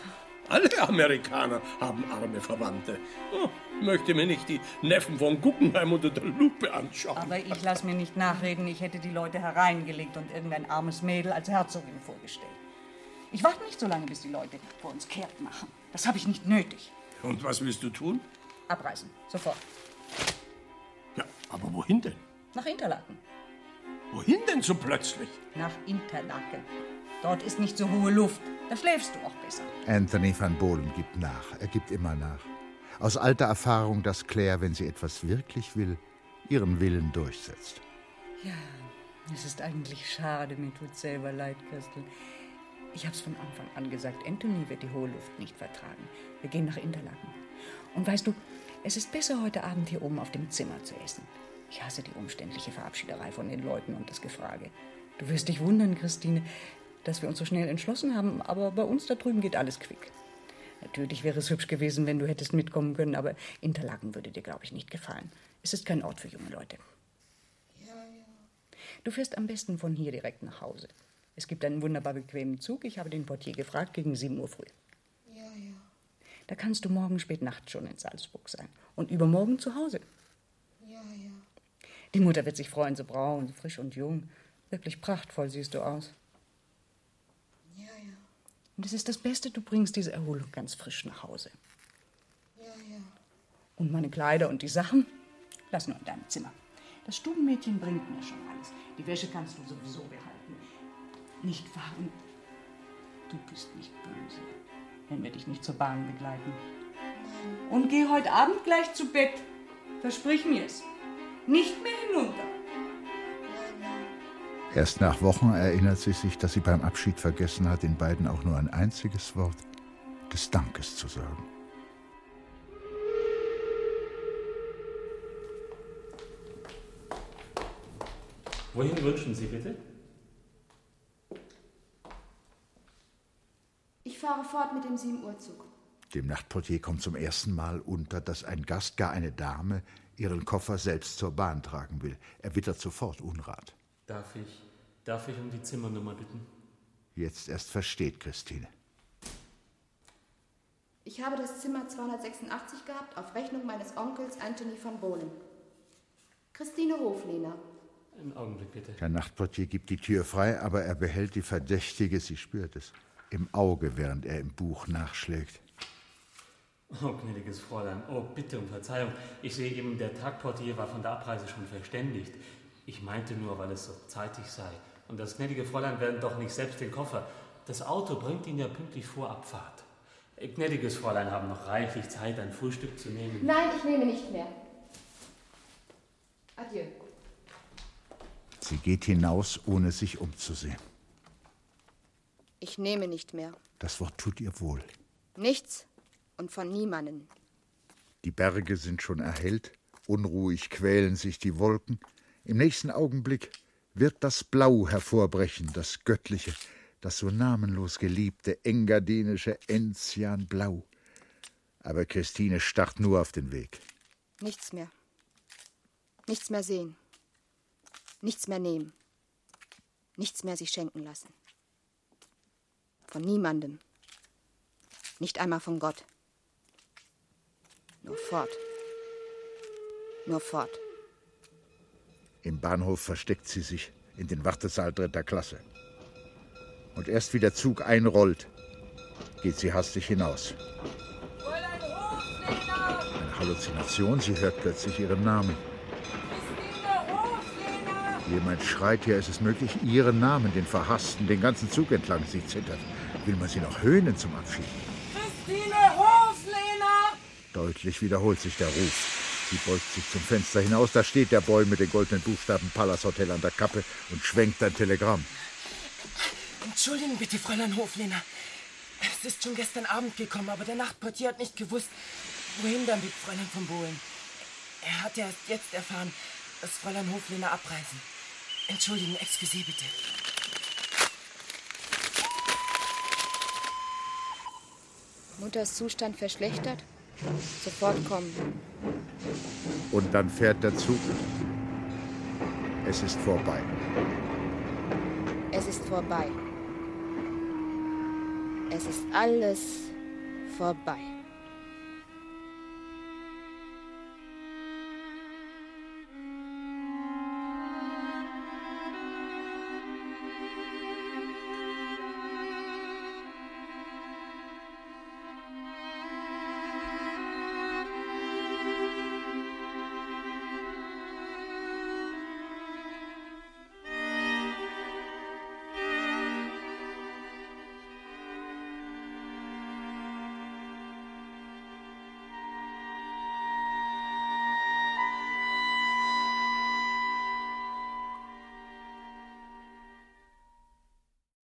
Alle Amerikaner haben arme Verwandte. Oh, möchte mir nicht die Neffen von Guggenheim unter der Lupe anschauen. Aber ich lasse mir nicht nachreden, ich hätte die Leute hereingelegt und irgendein armes Mädel als Herzogin vorgestellt. Ich warte nicht so lange, bis die Leute vor uns kehrt machen. Das habe ich nicht nötig. Und was willst du tun? Abreisen, sofort. Ja, aber wohin denn? Nach Interlaken. Wohin denn so plötzlich? Nach Interlaken. Dort ist nicht so hohe Luft. Da schläfst du auch besser. Anthony van Bohlen gibt nach. Er gibt immer nach. Aus alter Erfahrung, dass Claire, wenn sie etwas wirklich will, ihren Willen durchsetzt. Ja, es ist eigentlich schade. Mir tut selber leid, Christel. Ich hab's von Anfang an gesagt. Anthony wird die hohe Luft nicht vertragen. Wir gehen nach Interlaken. Und weißt du, es ist besser, heute Abend hier oben auf dem Zimmer zu essen. Ich hasse die umständliche Verabschiederei von den Leuten und das Gefrage. Du wirst dich wundern, Christine, dass wir uns so schnell entschlossen haben, aber bei uns da drüben geht alles quick. Natürlich wäre es hübsch gewesen, wenn du hättest mitkommen können, aber Interlaken würde dir, glaube ich, nicht gefallen. Es ist kein Ort für junge Leute. Ja, Du fährst am besten von hier direkt nach Hause. Es gibt einen wunderbar bequemen Zug. Ich habe den Portier gefragt, gegen 7 Uhr früh. Ja, ja. Da kannst du morgen spät Nacht schon in Salzburg sein. Und übermorgen zu Hause. Ja, ja. Die Mutter wird sich freuen, so braun, so frisch und jung. Wirklich prachtvoll siehst du aus. Und es ist das Beste, du bringst diese Erholung ganz frisch nach Hause. Ja, ja. Und meine Kleider und die Sachen lass nur in deinem Zimmer. Das Stubenmädchen bringt mir schon alles. Die Wäsche kannst du sowieso behalten. Nicht wahr? Und du bist nicht böse, wenn wir dich nicht zur Bahn begleiten. Und geh heute Abend gleich zu Bett. Versprich mir's. Nicht mehr hinunter. Erst nach Wochen erinnert sie sich, dass sie beim Abschied vergessen hat, den beiden auch nur ein einziges Wort des Dankes zu sagen. Wohin wünschen Sie bitte? Ich fahre fort mit dem 7 Uhr Zug. Dem Nachtportier kommt zum ersten Mal unter, dass ein Gast, gar eine Dame, ihren Koffer selbst zur Bahn tragen will. Er wittert sofort Unrat. Darf ich, darf ich um die Zimmernummer bitten? Jetzt erst versteht Christine. Ich habe das Zimmer 286 gehabt auf Rechnung meines Onkels Anthony von Bohlen. Christine Hoflehner. Einen Augenblick bitte. Der Nachtportier gibt die Tür frei, aber er behält die Verdächtige, sie spürt es, im Auge, während er im Buch nachschlägt. Oh, gnädiges Fräulein, oh, bitte um Verzeihung. Ich sehe eben, der Tagportier war von der Abreise schon verständigt. Ich meinte nur, weil es so zeitig sei. Und das gnädige Fräulein werden doch nicht selbst den Koffer. Das Auto bringt ihn ja pünktlich vor Abfahrt. Äh, Gnädiges Fräulein haben noch reichlich Zeit, ein Frühstück zu nehmen. Nein, ich nehme nicht mehr. Adieu. Sie geht hinaus, ohne sich umzusehen. Ich nehme nicht mehr. Das Wort tut ihr wohl. Nichts und von niemanden. Die Berge sind schon erhellt, unruhig quälen sich die Wolken. Im nächsten Augenblick wird das Blau hervorbrechen, das göttliche, das so namenlos geliebte engardinische Enzianblau. Aber Christine starrt nur auf den Weg. Nichts mehr. Nichts mehr sehen. Nichts mehr nehmen. Nichts mehr sich schenken lassen. Von niemandem. Nicht einmal von Gott. Nur fort. Nur fort. Im Bahnhof versteckt sie sich in den Wartesaal dritter Klasse. Und erst wie der Zug einrollt, geht sie hastig hinaus. Eine Halluzination, sie hört plötzlich ihren Namen. Jemand schreit hier, ist es möglich, ihren Namen, den verhassten, den ganzen Zug entlang. Sie zittert. Will man sie noch höhnen zum Abschied? Christine Hoflehner! Deutlich wiederholt sich der Ruf. Sie beugt sich zum Fenster hinaus. Da steht der Boy mit den goldenen Buchstaben Palace Hotel an der Kappe und schwenkt ein Telegramm. Entschuldigen bitte, Fräulein Hoflehner. Es ist schon gestern Abend gekommen, aber der Nachtportier hat nicht gewusst, wohin damit, Fräulein von Bohlen. Er hat erst jetzt erfahren, dass Fräulein Hoflehner abreisen. Entschuldigen, excusez bitte. Mutters Zustand verschlechtert? Sofort kommen. Und dann fährt der Zug. Es ist vorbei. Es ist vorbei. Es ist alles vorbei.